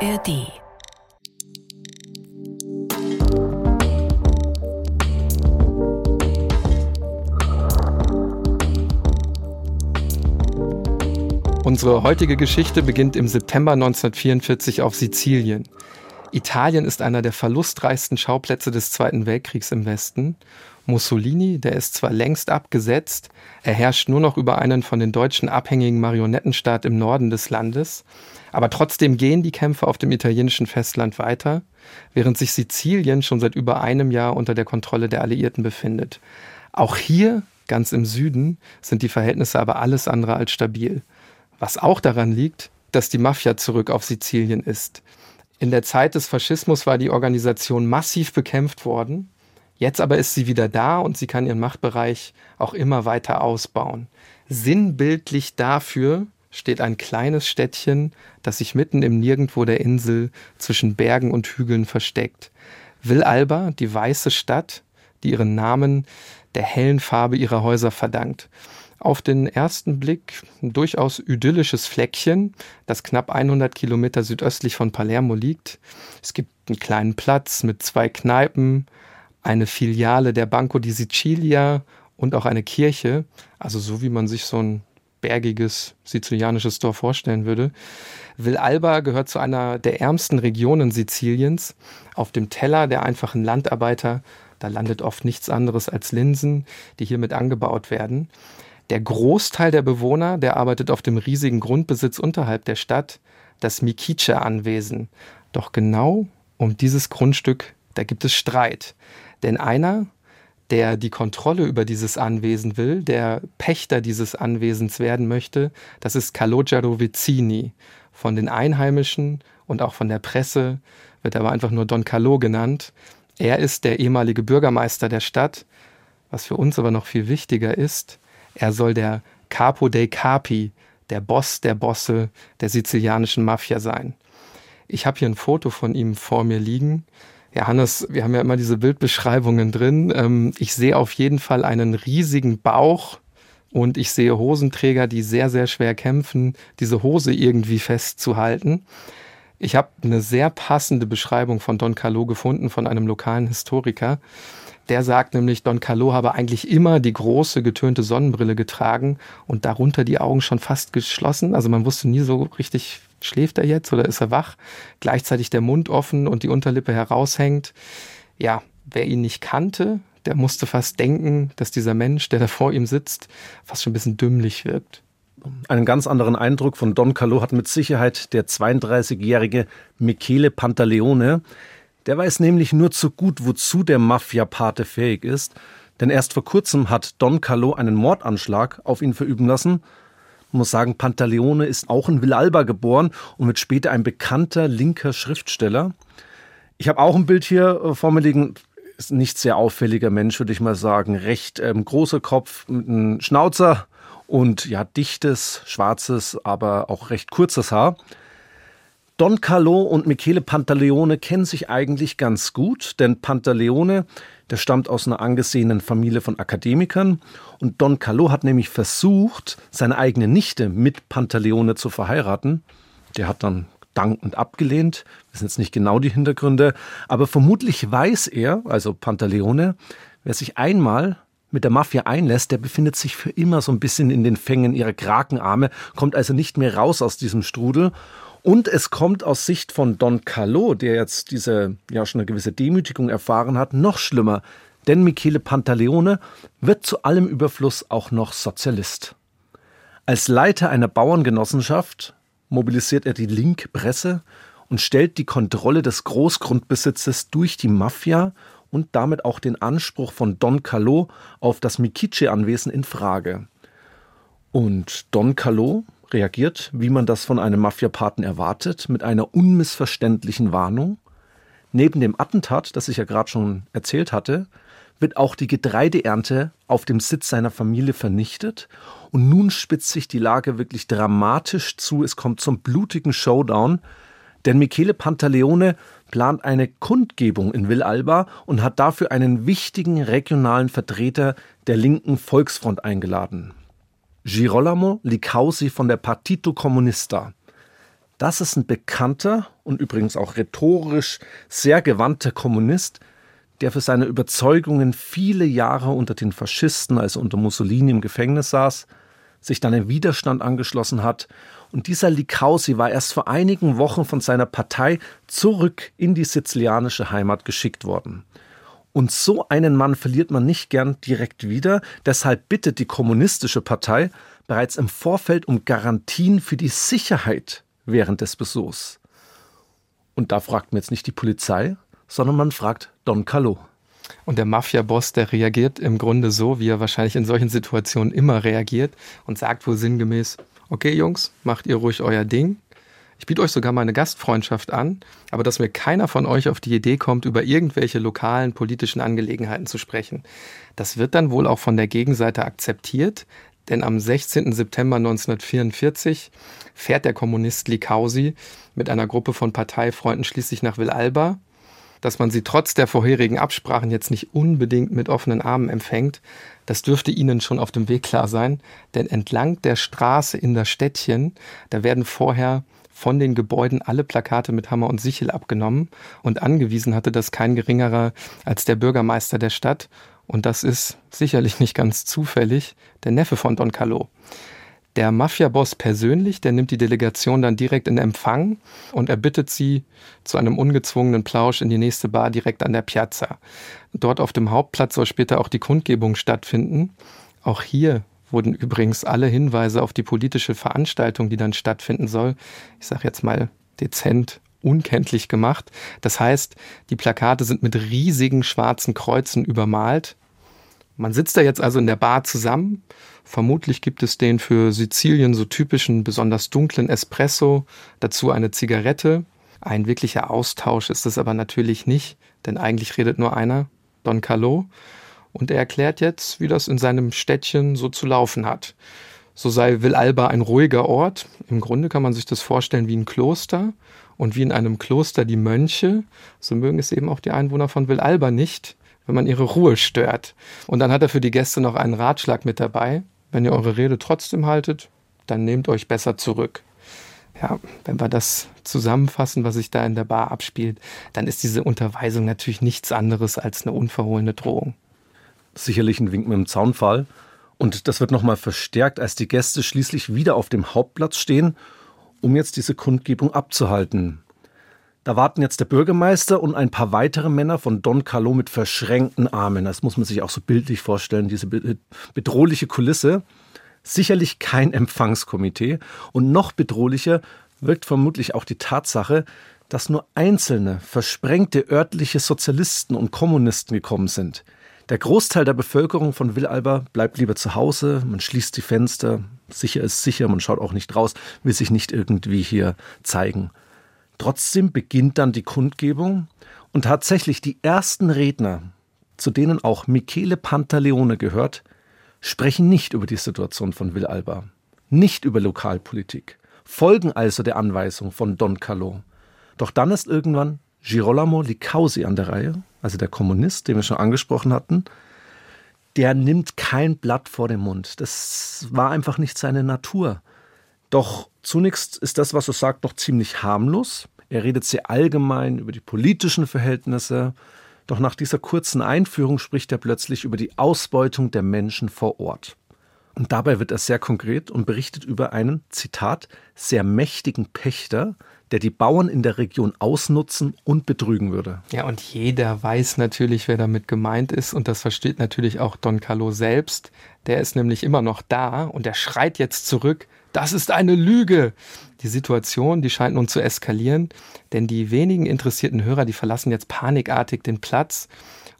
ARD Unsere heutige Geschichte beginnt im September 1944 auf Sizilien. Italien ist einer der verlustreichsten Schauplätze des Zweiten Weltkriegs im Westen. Mussolini, der ist zwar längst abgesetzt, er herrscht nur noch über einen von den Deutschen abhängigen Marionettenstaat im Norden des Landes, aber trotzdem gehen die Kämpfe auf dem italienischen Festland weiter, während sich Sizilien schon seit über einem Jahr unter der Kontrolle der Alliierten befindet. Auch hier, ganz im Süden, sind die Verhältnisse aber alles andere als stabil. Was auch daran liegt, dass die Mafia zurück auf Sizilien ist. In der Zeit des Faschismus war die Organisation massiv bekämpft worden. Jetzt aber ist sie wieder da und sie kann ihren Machtbereich auch immer weiter ausbauen. Sinnbildlich dafür steht ein kleines Städtchen, das sich mitten im Nirgendwo der Insel zwischen Bergen und Hügeln versteckt. Villalba, die weiße Stadt, die ihren Namen der hellen Farbe ihrer Häuser verdankt auf den ersten Blick ein durchaus idyllisches Fleckchen, das knapp 100 Kilometer südöstlich von Palermo liegt. Es gibt einen kleinen Platz mit zwei Kneipen, eine Filiale der Banco di Sicilia und auch eine Kirche, also so wie man sich so ein bergiges sizilianisches Dorf vorstellen würde. Villalba gehört zu einer der ärmsten Regionen Siziliens. Auf dem Teller der einfachen Landarbeiter, da landet oft nichts anderes als Linsen, die hiermit angebaut werden. Der Großteil der Bewohner, der arbeitet auf dem riesigen Grundbesitz unterhalb der Stadt, das Mikice-Anwesen. Doch genau um dieses Grundstück, da gibt es Streit. Denn einer, der die Kontrolle über dieses Anwesen will, der Pächter dieses Anwesens werden möchte, das ist Calogero Vizzini. Von den Einheimischen und auch von der Presse wird aber einfach nur Don Calò genannt. Er ist der ehemalige Bürgermeister der Stadt. Was für uns aber noch viel wichtiger ist, er soll der Capo dei Capi, der Boss der Bosse der sizilianischen Mafia sein. Ich habe hier ein Foto von ihm vor mir liegen. Ja, Hannes, wir haben ja immer diese Bildbeschreibungen drin. Ähm, ich sehe auf jeden Fall einen riesigen Bauch und ich sehe Hosenträger, die sehr, sehr schwer kämpfen, diese Hose irgendwie festzuhalten. Ich habe eine sehr passende Beschreibung von Don Carlo gefunden von einem lokalen Historiker. Der sagt nämlich, Don Carlo habe eigentlich immer die große getönte Sonnenbrille getragen und darunter die Augen schon fast geschlossen. Also man wusste nie so richtig, schläft er jetzt oder ist er wach? Gleichzeitig der Mund offen und die Unterlippe heraushängt. Ja, wer ihn nicht kannte, der musste fast denken, dass dieser Mensch, der da vor ihm sitzt, fast schon ein bisschen dümmlich wirkt. Einen ganz anderen Eindruck von Don Carlo hat mit Sicherheit der 32-jährige Michele Pantaleone. Der weiß nämlich nur zu gut, wozu der Mafia-Pate fähig ist, denn erst vor kurzem hat Don Carlo einen Mordanschlag auf ihn verüben lassen. Man muss sagen, Pantaleone ist auch in Villalba geboren und wird später ein bekannter linker Schriftsteller. Ich habe auch ein Bild hier äh, vor mir liegen. Ist nicht sehr auffälliger Mensch, würde ich mal sagen. Recht ähm, großer Kopf mit einem Schnauzer und ja, dichtes, schwarzes, aber auch recht kurzes Haar. Don Carlo und Michele Pantaleone kennen sich eigentlich ganz gut, denn Pantaleone, der stammt aus einer angesehenen Familie von Akademikern. Und Don Carlo hat nämlich versucht, seine eigene Nichte mit Pantaleone zu verheiraten. Der hat dann dankend abgelehnt, wissen jetzt nicht genau die Hintergründe, aber vermutlich weiß er, also Pantaleone, wer sich einmal mit der Mafia einlässt, der befindet sich für immer so ein bisschen in den Fängen ihrer Krakenarme, kommt also nicht mehr raus aus diesem Strudel und es kommt aus Sicht von Don Carlo, der jetzt diese ja schon eine gewisse Demütigung erfahren hat, noch schlimmer. Denn Michele Pantaleone wird zu allem Überfluss auch noch Sozialist. Als Leiter einer Bauerngenossenschaft mobilisiert er die Link-Presse und stellt die Kontrolle des Großgrundbesitzes durch die Mafia und damit auch den Anspruch von Don Carlo auf das Mikice-Anwesen in Frage. Und Don Carlo reagiert, wie man das von einem Mafiapaten erwartet, mit einer unmissverständlichen Warnung. Neben dem Attentat, das ich ja gerade schon erzählt hatte, wird auch die Getreideernte auf dem Sitz seiner Familie vernichtet. Und nun spitzt sich die Lage wirklich dramatisch zu. Es kommt zum blutigen Showdown. Denn Michele Pantaleone plant eine Kundgebung in Villalba und hat dafür einen wichtigen regionalen Vertreter der linken Volksfront eingeladen. Girolamo Licausi von der Partito Comunista. Das ist ein bekannter und übrigens auch rhetorisch sehr gewandter Kommunist, der für seine Überzeugungen viele Jahre unter den Faschisten, also unter Mussolini im Gefängnis saß, sich dann im Widerstand angeschlossen hat. Und dieser Likausi war erst vor einigen Wochen von seiner Partei zurück in die sizilianische Heimat geschickt worden. Und so einen Mann verliert man nicht gern direkt wieder. Deshalb bittet die kommunistische Partei bereits im Vorfeld um Garantien für die Sicherheit während des Besuchs. Und da fragt man jetzt nicht die Polizei, sondern man fragt Don Calò. Und der Mafia-Boss, der reagiert im Grunde so, wie er wahrscheinlich in solchen Situationen immer reagiert und sagt wohl sinngemäß, okay Jungs, macht ihr ruhig euer Ding. Ich biete euch sogar meine Gastfreundschaft an, aber dass mir keiner von euch auf die Idee kommt, über irgendwelche lokalen politischen Angelegenheiten zu sprechen. Das wird dann wohl auch von der Gegenseite akzeptiert, denn am 16. September 1944 fährt der Kommunist Likausi mit einer Gruppe von Parteifreunden schließlich nach Villalba. Dass man sie trotz der vorherigen Absprachen jetzt nicht unbedingt mit offenen Armen empfängt, das dürfte Ihnen schon auf dem Weg klar sein, denn entlang der Straße in das Städtchen, da werden vorher von den Gebäuden alle Plakate mit Hammer und Sichel abgenommen und angewiesen hatte das kein geringerer als der Bürgermeister der Stadt und das ist sicherlich nicht ganz zufällig der Neffe von Don Calò. Der Mafia-Boss persönlich, der nimmt die Delegation dann direkt in Empfang und er bittet sie zu einem ungezwungenen Plausch in die nächste Bar direkt an der Piazza. Dort auf dem Hauptplatz soll später auch die Kundgebung stattfinden. Auch hier wurden übrigens alle Hinweise auf die politische Veranstaltung, die dann stattfinden soll, ich sage jetzt mal dezent unkenntlich gemacht. Das heißt, die Plakate sind mit riesigen schwarzen Kreuzen übermalt. Man sitzt da jetzt also in der Bar zusammen. Vermutlich gibt es den für Sizilien so typischen, besonders dunklen Espresso, dazu eine Zigarette. Ein wirklicher Austausch ist es aber natürlich nicht, denn eigentlich redet nur einer, Don Calò. Und er erklärt jetzt, wie das in seinem Städtchen so zu laufen hat. So sei Villalba ein ruhiger Ort. Im Grunde kann man sich das vorstellen wie ein Kloster und wie in einem Kloster die Mönche, so mögen es eben auch die Einwohner von Villalba nicht, wenn man ihre Ruhe stört. Und dann hat er für die Gäste noch einen Ratschlag mit dabei. Wenn ihr eure Rede trotzdem haltet, dann nehmt euch besser zurück. Ja, wenn wir das zusammenfassen, was sich da in der Bar abspielt, dann ist diese Unterweisung natürlich nichts anderes als eine unverhohlene Drohung. Sicherlich ein Wink mit dem Zaunfall. Und das wird nochmal verstärkt, als die Gäste schließlich wieder auf dem Hauptplatz stehen um jetzt diese Kundgebung abzuhalten. Da warten jetzt der Bürgermeister und ein paar weitere Männer von Don Carlo mit verschränkten Armen. Das muss man sich auch so bildlich vorstellen, diese bedrohliche Kulisse. Sicherlich kein Empfangskomitee. Und noch bedrohlicher wirkt vermutlich auch die Tatsache, dass nur einzelne versprengte örtliche Sozialisten und Kommunisten gekommen sind. Der Großteil der Bevölkerung von Villalba bleibt lieber zu Hause, man schließt die Fenster, sicher ist sicher, man schaut auch nicht raus, will sich nicht irgendwie hier zeigen. Trotzdem beginnt dann die Kundgebung und tatsächlich die ersten Redner, zu denen auch Michele Pantaleone gehört, sprechen nicht über die Situation von Villalba, nicht über Lokalpolitik, folgen also der Anweisung von Don Calò. Doch dann ist irgendwann Girolamo Licausi an der Reihe, also der Kommunist, den wir schon angesprochen hatten. Der nimmt kein Blatt vor den Mund. Das war einfach nicht seine Natur. Doch zunächst ist das, was er sagt, noch ziemlich harmlos. Er redet sehr allgemein über die politischen Verhältnisse. Doch nach dieser kurzen Einführung spricht er plötzlich über die Ausbeutung der Menschen vor Ort. Und dabei wird er sehr konkret und berichtet über einen, Zitat, sehr mächtigen Pächter, der die Bauern in der Region ausnutzen und betrügen würde. Ja, und jeder weiß natürlich, wer damit gemeint ist. Und das versteht natürlich auch Don Carlo selbst. Der ist nämlich immer noch da und der schreit jetzt zurück. Das ist eine Lüge. Die Situation, die scheint nun zu eskalieren, denn die wenigen interessierten Hörer, die verlassen jetzt panikartig den Platz.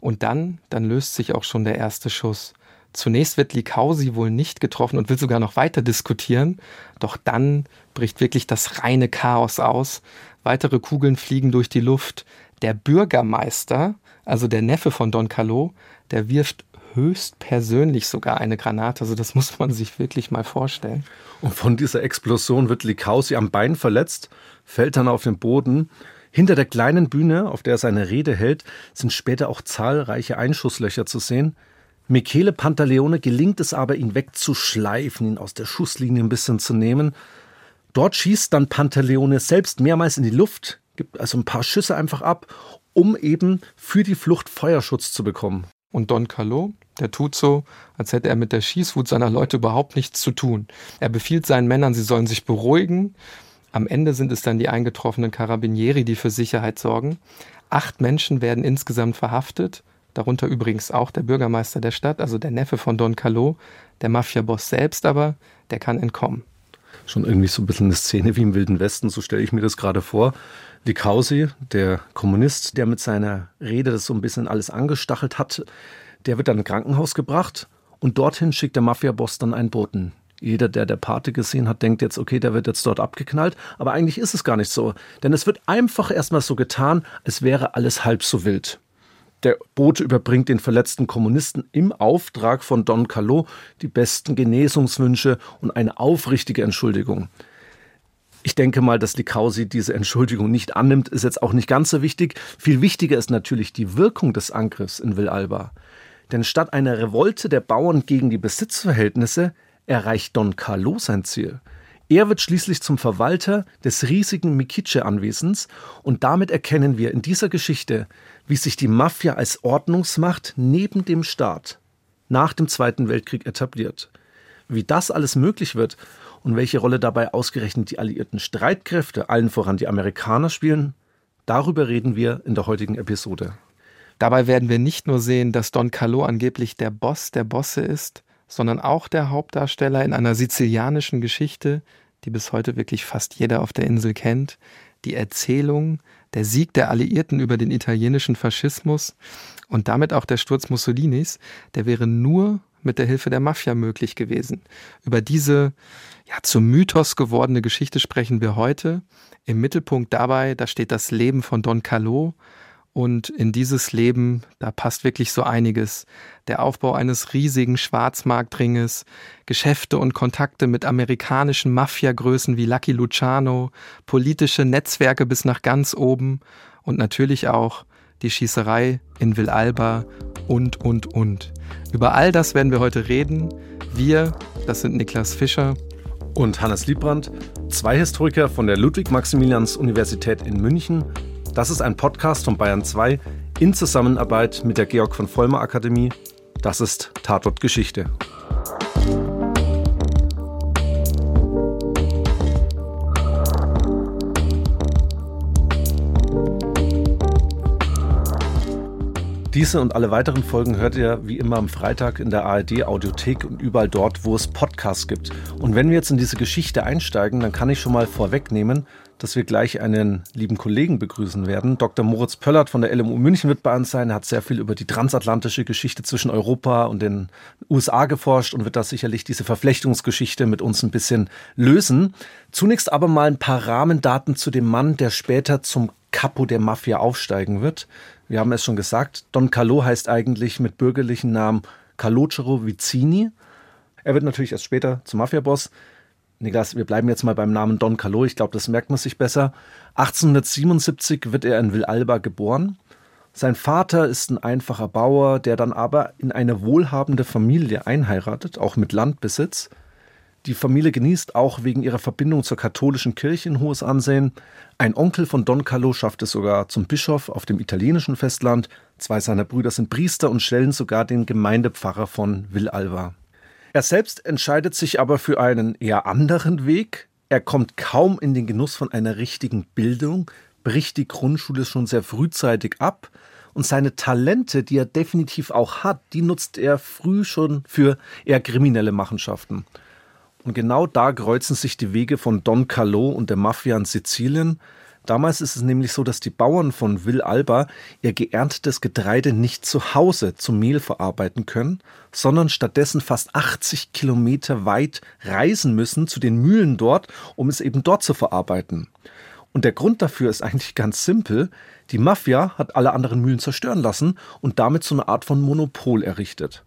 Und dann, dann löst sich auch schon der erste Schuss. Zunächst wird Likausi wohl nicht getroffen und will sogar noch weiter diskutieren. Doch dann bricht wirklich das reine Chaos aus. Weitere Kugeln fliegen durch die Luft. Der Bürgermeister, also der Neffe von Don Calò, der wirft höchstpersönlich sogar eine Granate. Also das muss man sich wirklich mal vorstellen. Und von dieser Explosion wird Likausi am Bein verletzt, fällt dann auf den Boden. Hinter der kleinen Bühne, auf der er seine Rede hält, sind später auch zahlreiche Einschusslöcher zu sehen. Michele Pantaleone gelingt es aber, ihn wegzuschleifen, ihn aus der Schusslinie ein bisschen zu nehmen. Dort schießt dann Pantaleone selbst mehrmals in die Luft, gibt also ein paar Schüsse einfach ab, um eben für die Flucht Feuerschutz zu bekommen. Und Don Carlo, der tut so, als hätte er mit der Schießwut seiner Leute überhaupt nichts zu tun. Er befiehlt seinen Männern, sie sollen sich beruhigen. Am Ende sind es dann die eingetroffenen Carabinieri, die für Sicherheit sorgen. Acht Menschen werden insgesamt verhaftet, darunter übrigens auch der Bürgermeister der Stadt, also der Neffe von Don Carlo. Der Mafia-Boss selbst aber, der kann entkommen. Schon irgendwie so ein bisschen eine Szene wie im Wilden Westen, so stelle ich mir das gerade vor. Likausi, der Kommunist, der mit seiner Rede das so ein bisschen alles angestachelt hat, der wird dann in ein Krankenhaus gebracht und dorthin schickt der Mafia-Boss dann einen Boten. Jeder, der der Pate gesehen hat, denkt jetzt, okay, der wird jetzt dort abgeknallt. Aber eigentlich ist es gar nicht so. Denn es wird einfach erstmal so getan, als wäre alles halb so wild. Der Bote überbringt den verletzten Kommunisten im Auftrag von Don Calo die besten Genesungswünsche und eine aufrichtige Entschuldigung. Ich denke mal, dass Likausi diese Entschuldigung nicht annimmt, ist jetzt auch nicht ganz so wichtig. Viel wichtiger ist natürlich die Wirkung des Angriffs in Villalba. Denn statt einer Revolte der Bauern gegen die Besitzverhältnisse erreicht Don Carlo sein Ziel. Er wird schließlich zum Verwalter des riesigen Mikice-Anwesens und damit erkennen wir in dieser Geschichte, wie sich die Mafia als Ordnungsmacht neben dem Staat nach dem Zweiten Weltkrieg etabliert. Wie das alles möglich wird und welche Rolle dabei ausgerechnet die alliierten Streitkräfte, allen voran die Amerikaner, spielen, darüber reden wir in der heutigen Episode. Dabei werden wir nicht nur sehen, dass Don Carlo angeblich der Boss der Bosse ist, sondern auch der Hauptdarsteller in einer sizilianischen Geschichte, die bis heute wirklich fast jeder auf der Insel kennt, die Erzählung, der Sieg der Alliierten über den italienischen Faschismus und damit auch der Sturz Mussolinis, der wäre nur mit der Hilfe der Mafia möglich gewesen. Über diese ja, zum Mythos gewordene Geschichte sprechen wir heute. Im Mittelpunkt dabei, da steht das Leben von Don Carlo. Und in dieses Leben, da passt wirklich so einiges. Der Aufbau eines riesigen Schwarzmarktringes, Geschäfte und Kontakte mit amerikanischen Mafiagrößen wie Lucky Luciano, politische Netzwerke bis nach ganz oben und natürlich auch die Schießerei in Villalba und, und, und. Über all das werden wir heute reden. Wir, das sind Niklas Fischer und Hannes Liebrandt, zwei Historiker von der Ludwig-Maximilians-Universität in München. Das ist ein Podcast von Bayern 2 in Zusammenarbeit mit der Georg von Vollmer Akademie. Das ist Tatort Geschichte. Diese und alle weiteren Folgen hört ihr wie immer am Freitag in der ARD Audiothek und überall dort, wo es Podcasts gibt. Und wenn wir jetzt in diese Geschichte einsteigen, dann kann ich schon mal vorwegnehmen, dass wir gleich einen lieben Kollegen begrüßen werden. Dr. Moritz Pöllert von der LMU München wird bei uns sein. Er hat sehr viel über die transatlantische Geschichte zwischen Europa und den USA geforscht und wird da sicherlich diese Verflechtungsgeschichte mit uns ein bisschen lösen. Zunächst aber mal ein paar Rahmendaten zu dem Mann, der später zum Capo der Mafia aufsteigen wird. Wir haben es schon gesagt, Don Carlo heißt eigentlich mit bürgerlichen Namen Calogero Vicini. Er wird natürlich erst später zum Mafiaboss. Niklas, wir bleiben jetzt mal beim Namen Don Carlo. Ich glaube, das merkt man sich besser. 1877 wird er in Villalba geboren. Sein Vater ist ein einfacher Bauer, der dann aber in eine wohlhabende Familie einheiratet, auch mit Landbesitz. Die Familie genießt auch wegen ihrer Verbindung zur katholischen Kirche ein hohes Ansehen. Ein Onkel von Don Carlo schafft es sogar zum Bischof auf dem italienischen Festland. Zwei seiner Brüder sind Priester und stellen sogar den Gemeindepfarrer von Villalba. Er selbst entscheidet sich aber für einen eher anderen Weg. Er kommt kaum in den Genuss von einer richtigen Bildung, bricht die Grundschule schon sehr frühzeitig ab und seine Talente, die er definitiv auch hat, die nutzt er früh schon für eher kriminelle Machenschaften. Und genau da kreuzen sich die Wege von Don Carlo und der Mafia in Sizilien. Damals ist es nämlich so, dass die Bauern von Villalba ihr geerntetes Getreide nicht zu Hause zum Mehl verarbeiten können, sondern stattdessen fast 80 Kilometer weit reisen müssen zu den Mühlen dort, um es eben dort zu verarbeiten. Und der Grund dafür ist eigentlich ganz simpel. Die Mafia hat alle anderen Mühlen zerstören lassen und damit so eine Art von Monopol errichtet.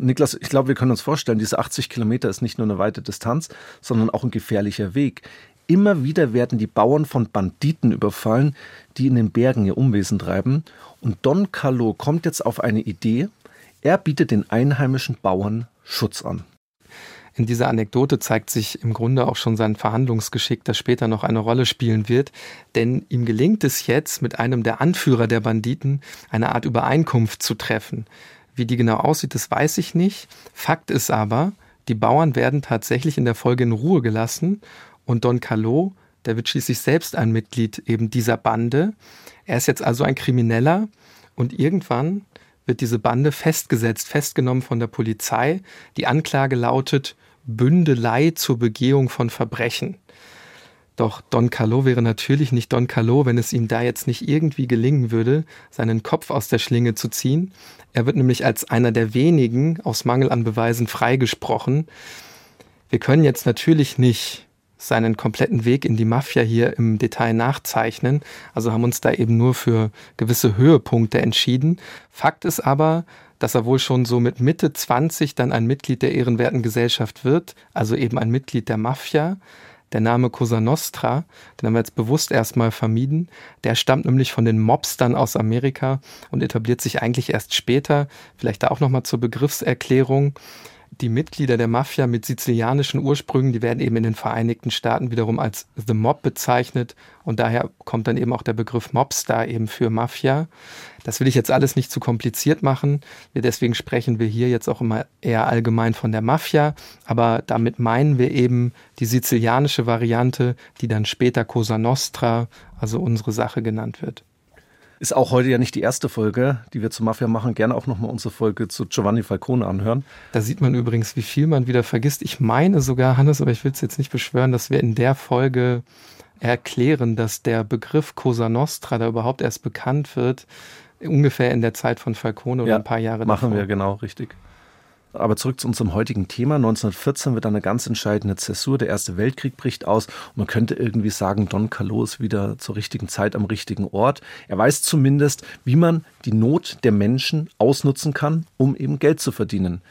Niklas, ich glaube, wir können uns vorstellen, diese 80 Kilometer ist nicht nur eine weite Distanz, sondern auch ein gefährlicher Weg. Immer wieder werden die Bauern von Banditen überfallen, die in den Bergen ihr Umwesen treiben. Und Don Carlo kommt jetzt auf eine Idee. Er bietet den einheimischen Bauern Schutz an. In dieser Anekdote zeigt sich im Grunde auch schon sein Verhandlungsgeschick, das später noch eine Rolle spielen wird. Denn ihm gelingt es jetzt, mit einem der Anführer der Banditen eine Art Übereinkunft zu treffen. Wie die genau aussieht, das weiß ich nicht. Fakt ist aber, die Bauern werden tatsächlich in der Folge in Ruhe gelassen und Don Calot, der wird schließlich selbst ein Mitglied eben dieser Bande. Er ist jetzt also ein Krimineller und irgendwann wird diese Bande festgesetzt, festgenommen von der Polizei. Die Anklage lautet Bündelei zur Begehung von Verbrechen. Doch Don Carlo wäre natürlich nicht Don Carlo, wenn es ihm da jetzt nicht irgendwie gelingen würde, seinen Kopf aus der Schlinge zu ziehen. Er wird nämlich als einer der wenigen aus Mangel an Beweisen freigesprochen. Wir können jetzt natürlich nicht seinen kompletten Weg in die Mafia hier im Detail nachzeichnen, also haben uns da eben nur für gewisse Höhepunkte entschieden. Fakt ist aber, dass er wohl schon so mit Mitte 20 dann ein Mitglied der ehrenwerten Gesellschaft wird, also eben ein Mitglied der Mafia. Der Name Cosa Nostra, den haben wir jetzt bewusst erstmal vermieden, der stammt nämlich von den Mobstern aus Amerika und etabliert sich eigentlich erst später. Vielleicht da auch nochmal zur Begriffserklärung die Mitglieder der Mafia mit sizilianischen Ursprüngen, die werden eben in den Vereinigten Staaten wiederum als The Mob bezeichnet und daher kommt dann eben auch der Begriff Mobstar eben für Mafia. Das will ich jetzt alles nicht zu kompliziert machen. deswegen sprechen wir hier jetzt auch immer eher allgemein von der Mafia, aber damit meinen wir eben die sizilianische Variante, die dann später Cosa Nostra, also unsere Sache genannt wird. Ist auch heute ja nicht die erste Folge, die wir zur Mafia machen. Gerne auch nochmal unsere Folge zu Giovanni Falcone anhören. Da sieht man übrigens, wie viel man wieder vergisst. Ich meine sogar, Hannes, aber ich will es jetzt nicht beschwören, dass wir in der Folge erklären, dass der Begriff Cosa Nostra da überhaupt erst bekannt wird, ungefähr in der Zeit von Falcone oder ja, ein paar Jahre machen davor. wir, genau, richtig. Aber zurück zu unserem heutigen Thema. 1914 wird eine ganz entscheidende Zäsur. Der Erste Weltkrieg bricht aus. Man könnte irgendwie sagen, Don Carlo ist wieder zur richtigen Zeit am richtigen Ort. Er weiß zumindest, wie man die Not der Menschen ausnutzen kann, um eben Geld zu verdienen.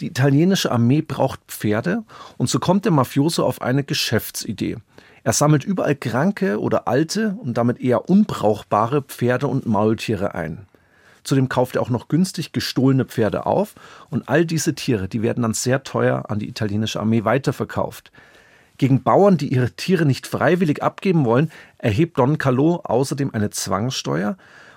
Die italienische Armee braucht Pferde und so kommt der Mafioso auf eine Geschäftsidee. Er sammelt überall kranke oder alte und damit eher unbrauchbare Pferde und Maultiere ein. Zudem kauft er auch noch günstig gestohlene Pferde auf und all diese Tiere, die werden dann sehr teuer an die italienische Armee weiterverkauft. Gegen Bauern, die ihre Tiere nicht freiwillig abgeben wollen, erhebt Don Calò außerdem eine Zwangssteuer.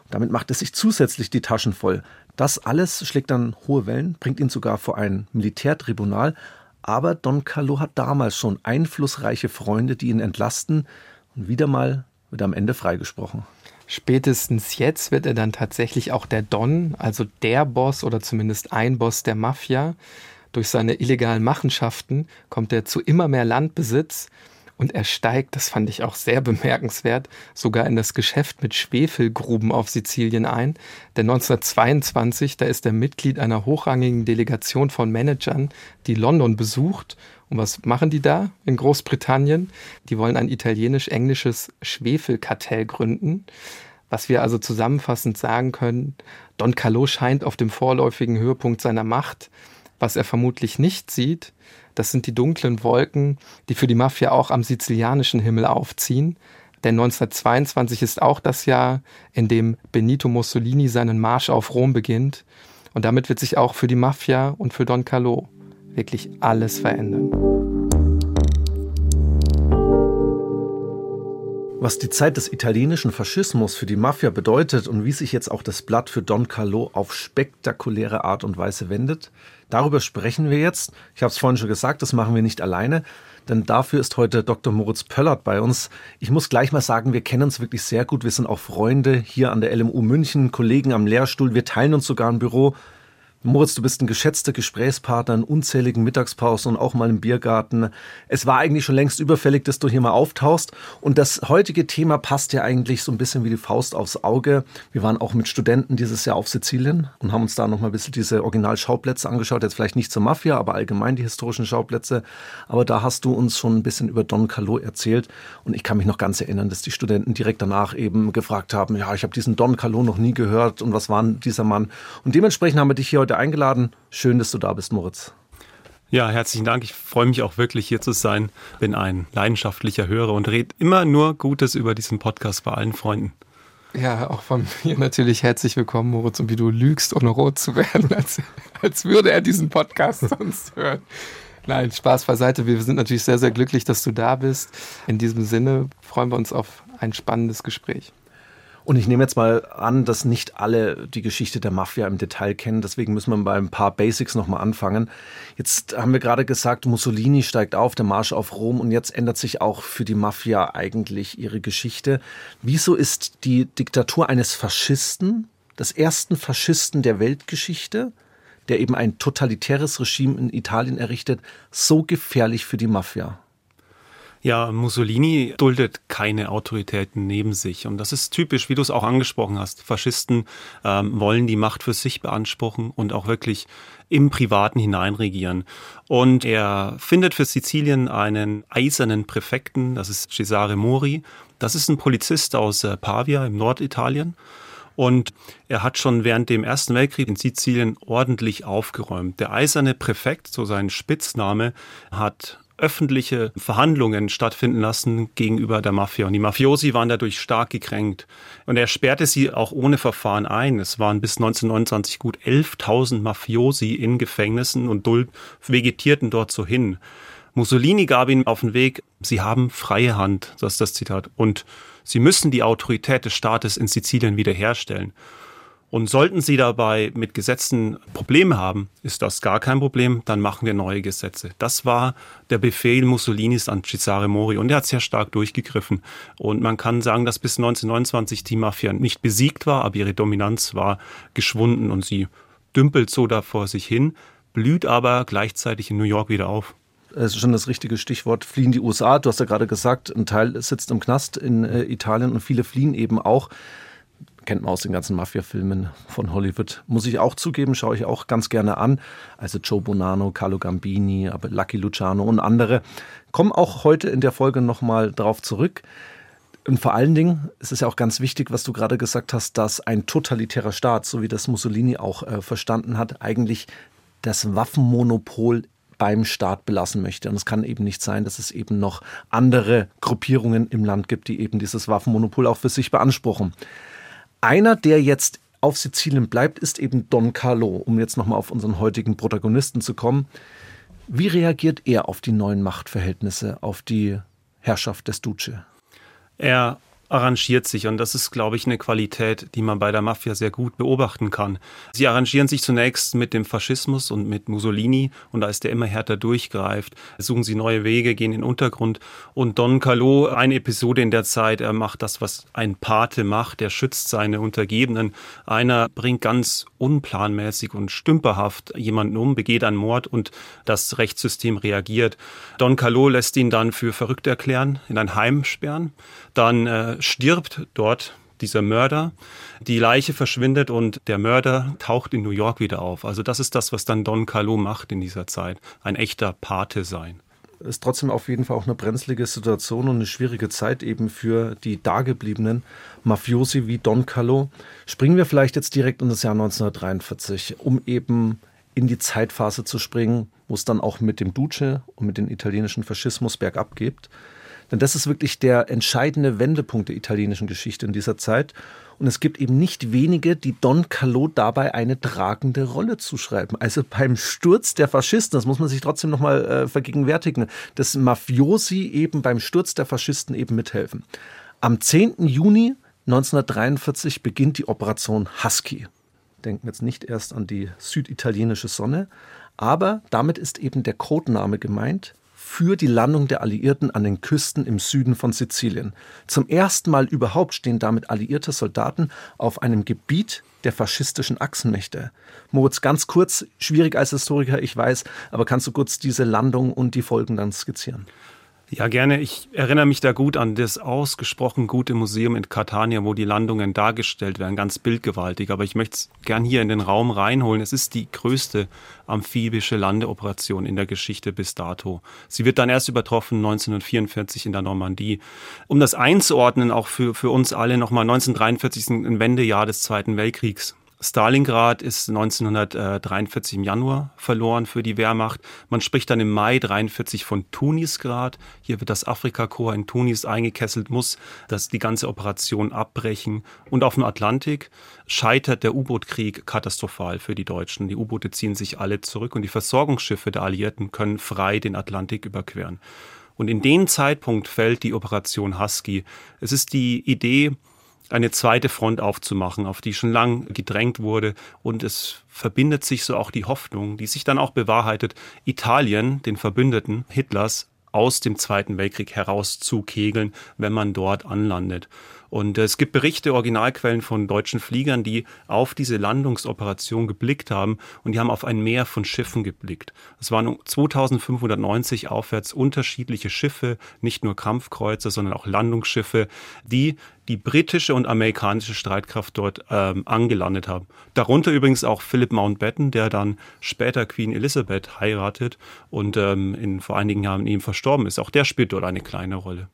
Damit macht er sich zusätzlich die Taschen voll. Das alles schlägt dann hohe Wellen, bringt ihn sogar vor ein Militärtribunal. Aber Don Calò hat damals schon einflussreiche Freunde, die ihn entlasten. Und wieder mal wird er am Ende freigesprochen. Spätestens jetzt wird er dann tatsächlich auch der Don, also der Boss oder zumindest ein Boss der Mafia. Durch seine illegalen Machenschaften kommt er zu immer mehr Landbesitz und er steigt, das fand ich auch sehr bemerkenswert, sogar in das Geschäft mit Schwefelgruben auf Sizilien ein. Denn 1922, da ist er Mitglied einer hochrangigen Delegation von Managern, die London besucht. Und was machen die da in Großbritannien? Die wollen ein italienisch-englisches Schwefelkartell gründen. Was wir also zusammenfassend sagen können, Don Carlo scheint auf dem vorläufigen Höhepunkt seiner Macht. Was er vermutlich nicht sieht, das sind die dunklen Wolken, die für die Mafia auch am sizilianischen Himmel aufziehen. Denn 1922 ist auch das Jahr, in dem Benito Mussolini seinen Marsch auf Rom beginnt. Und damit wird sich auch für die Mafia und für Don Carlo wirklich alles verändern. Was die Zeit des italienischen Faschismus für die Mafia bedeutet und wie sich jetzt auch das Blatt für Don Carlo auf spektakuläre Art und Weise wendet, darüber sprechen wir jetzt. Ich habe es vorhin schon gesagt, das machen wir nicht alleine, denn dafür ist heute Dr. Moritz Pöllert bei uns. Ich muss gleich mal sagen, wir kennen uns wirklich sehr gut. Wir sind auch Freunde hier an der LMU München, Kollegen am Lehrstuhl. Wir teilen uns sogar ein Büro. Moritz, du bist ein geschätzter Gesprächspartner in unzähligen Mittagspausen und auch mal im Biergarten. Es war eigentlich schon längst überfällig, dass du hier mal auftauchst. Und das heutige Thema passt ja eigentlich so ein bisschen wie die Faust aufs Auge. Wir waren auch mit Studenten dieses Jahr auf Sizilien und haben uns da noch mal ein bisschen diese Originalschauplätze angeschaut. Jetzt vielleicht nicht zur Mafia, aber allgemein die historischen Schauplätze. Aber da hast du uns schon ein bisschen über Don Carlo erzählt. Und ich kann mich noch ganz erinnern, dass die Studenten direkt danach eben gefragt haben, ja, ich habe diesen Don Carlo noch nie gehört und was war dieser Mann? Und dementsprechend haben wir dich hier heute heute eingeladen. Schön, dass du da bist, Moritz. Ja, herzlichen Dank. Ich freue mich auch wirklich hier zu sein. Bin ein leidenschaftlicher Hörer und rede immer nur Gutes über diesen Podcast bei allen Freunden. Ja, auch von mir natürlich herzlich willkommen, Moritz, und wie du lügst, ohne rot zu werden, als, als würde er diesen Podcast sonst hören. Nein, Spaß beiseite. Wir sind natürlich sehr, sehr glücklich, dass du da bist. In diesem Sinne freuen wir uns auf ein spannendes Gespräch. Und ich nehme jetzt mal an, dass nicht alle die Geschichte der Mafia im Detail kennen. Deswegen müssen wir bei ein paar Basics nochmal anfangen. Jetzt haben wir gerade gesagt, Mussolini steigt auf, der Marsch auf Rom. Und jetzt ändert sich auch für die Mafia eigentlich ihre Geschichte. Wieso ist die Diktatur eines Faschisten, des ersten Faschisten der Weltgeschichte, der eben ein totalitäres Regime in Italien errichtet, so gefährlich für die Mafia? Ja, Mussolini duldet keine Autoritäten neben sich. Und das ist typisch, wie du es auch angesprochen hast. Faschisten ähm, wollen die Macht für sich beanspruchen und auch wirklich im Privaten hineinregieren. Und er findet für Sizilien einen eisernen Präfekten, das ist Cesare Mori. Das ist ein Polizist aus äh, Pavia im Norditalien. Und er hat schon während dem Ersten Weltkrieg in Sizilien ordentlich aufgeräumt. Der eiserne Präfekt, so sein Spitzname, hat öffentliche Verhandlungen stattfinden lassen gegenüber der Mafia. Und die Mafiosi waren dadurch stark gekränkt. Und er sperrte sie auch ohne Verfahren ein. Es waren bis 1929 gut 11.000 Mafiosi in Gefängnissen und vegetierten dort so hin. Mussolini gab ihnen auf den Weg, sie haben freie Hand, das ist das Zitat, und sie müssen die Autorität des Staates in Sizilien wiederherstellen. Und sollten Sie dabei mit Gesetzen Probleme haben, ist das gar kein Problem, dann machen wir neue Gesetze. Das war der Befehl Mussolinis an Cesare Mori und er hat sehr stark durchgegriffen. Und man kann sagen, dass bis 1929 die Mafia nicht besiegt war, aber ihre Dominanz war geschwunden und sie dümpelt so da vor sich hin, blüht aber gleichzeitig in New York wieder auf. Das ist schon das richtige Stichwort, fliehen die USA. Du hast ja gerade gesagt, ein Teil sitzt im Knast in äh, Italien und viele fliehen eben auch kennt man aus den ganzen Mafia-Filmen von Hollywood. Muss ich auch zugeben, schaue ich auch ganz gerne an. Also Joe Bonanno, Carlo Gambini, aber Lucky Luciano und andere. Kommen auch heute in der Folge nochmal drauf zurück. Und vor allen Dingen ist es ja auch ganz wichtig, was du gerade gesagt hast, dass ein totalitärer Staat, so wie das Mussolini auch äh, verstanden hat, eigentlich das Waffenmonopol beim Staat belassen möchte. Und es kann eben nicht sein, dass es eben noch andere Gruppierungen im Land gibt, die eben dieses Waffenmonopol auch für sich beanspruchen. Einer, der jetzt auf Sizilien bleibt, ist eben Don Carlo, um jetzt nochmal auf unseren heutigen Protagonisten zu kommen. Wie reagiert er auf die neuen Machtverhältnisse, auf die Herrschaft des Duce? Er arrangiert sich und das ist, glaube ich, eine Qualität, die man bei der Mafia sehr gut beobachten kann. Sie arrangieren sich zunächst mit dem Faschismus und mit Mussolini und als der immer härter durchgreift, suchen sie neue Wege, gehen in den Untergrund und Don Carlo, eine Episode in der Zeit, er macht das, was ein Pate macht, er schützt seine Untergebenen. Einer bringt ganz unplanmäßig und stümperhaft jemanden um, begeht einen Mord und das Rechtssystem reagiert. Don Carlo lässt ihn dann für verrückt erklären, in ein Heim sperren. Dann äh, stirbt dort dieser Mörder. Die Leiche verschwindet und der Mörder taucht in New York wieder auf. Also das ist das, was dann Don Carlo macht in dieser Zeit. Ein echter Pate sein. Ist trotzdem auf jeden Fall auch eine brenzlige Situation und eine schwierige Zeit eben für die dagebliebenen Mafiosi wie Don Carlo. Springen wir vielleicht jetzt direkt in das Jahr 1943, um eben in die Zeitphase zu springen, wo es dann auch mit dem Duce und mit dem italienischen Faschismus bergab geht. Denn das ist wirklich der entscheidende Wendepunkt der italienischen Geschichte in dieser Zeit. Und es gibt eben nicht wenige, die Don Carlo dabei eine tragende Rolle zuschreiben. Also beim Sturz der Faschisten, das muss man sich trotzdem nochmal äh, vergegenwärtigen, dass Mafiosi eben beim Sturz der Faschisten eben mithelfen. Am 10. Juni 1943 beginnt die Operation Husky. Denken jetzt nicht erst an die süditalienische Sonne, aber damit ist eben der Codename gemeint für die Landung der Alliierten an den Küsten im Süden von Sizilien. Zum ersten Mal überhaupt stehen damit alliierte Soldaten auf einem Gebiet der faschistischen Achsenmächte. Moritz, ganz kurz, schwierig als Historiker, ich weiß, aber kannst du kurz diese Landung und die Folgen dann skizzieren? Ja, gerne. Ich erinnere mich da gut an das ausgesprochen gute Museum in Catania, wo die Landungen dargestellt werden, ganz bildgewaltig. Aber ich möchte es gern hier in den Raum reinholen. Es ist die größte amphibische Landeoperation in der Geschichte bis dato. Sie wird dann erst übertroffen 1944 in der Normandie. Um das einzuordnen, auch für, für uns alle nochmal, 1943 ist ein Wendejahr des Zweiten Weltkriegs. Stalingrad ist 1943 im Januar verloren für die Wehrmacht. Man spricht dann im Mai 43 von Tunisgrad. Hier wird das Afrikakorps in Tunis eingekesselt, muss das die ganze Operation abbrechen. Und auf dem Atlantik scheitert der U-Boot-Krieg katastrophal für die Deutschen. Die U-Boote ziehen sich alle zurück und die Versorgungsschiffe der Alliierten können frei den Atlantik überqueren. Und in den Zeitpunkt fällt die Operation Husky. Es ist die Idee, eine zweite Front aufzumachen, auf die schon lang gedrängt wurde. Und es verbindet sich so auch die Hoffnung, die sich dann auch bewahrheitet, Italien, den Verbündeten Hitlers, aus dem Zweiten Weltkrieg herauszukegeln, wenn man dort anlandet. Und es gibt Berichte, Originalquellen von deutschen Fliegern, die auf diese Landungsoperation geblickt haben und die haben auf ein Meer von Schiffen geblickt. Es waren 2590 aufwärts unterschiedliche Schiffe, nicht nur Kampfkreuzer, sondern auch Landungsschiffe, die die britische und amerikanische Streitkraft dort ähm, angelandet haben. Darunter übrigens auch Philip Mountbatten, der dann später Queen Elizabeth heiratet und ähm, in vor einigen Jahren ihm verstorben ist. Auch der spielt dort eine kleine Rolle.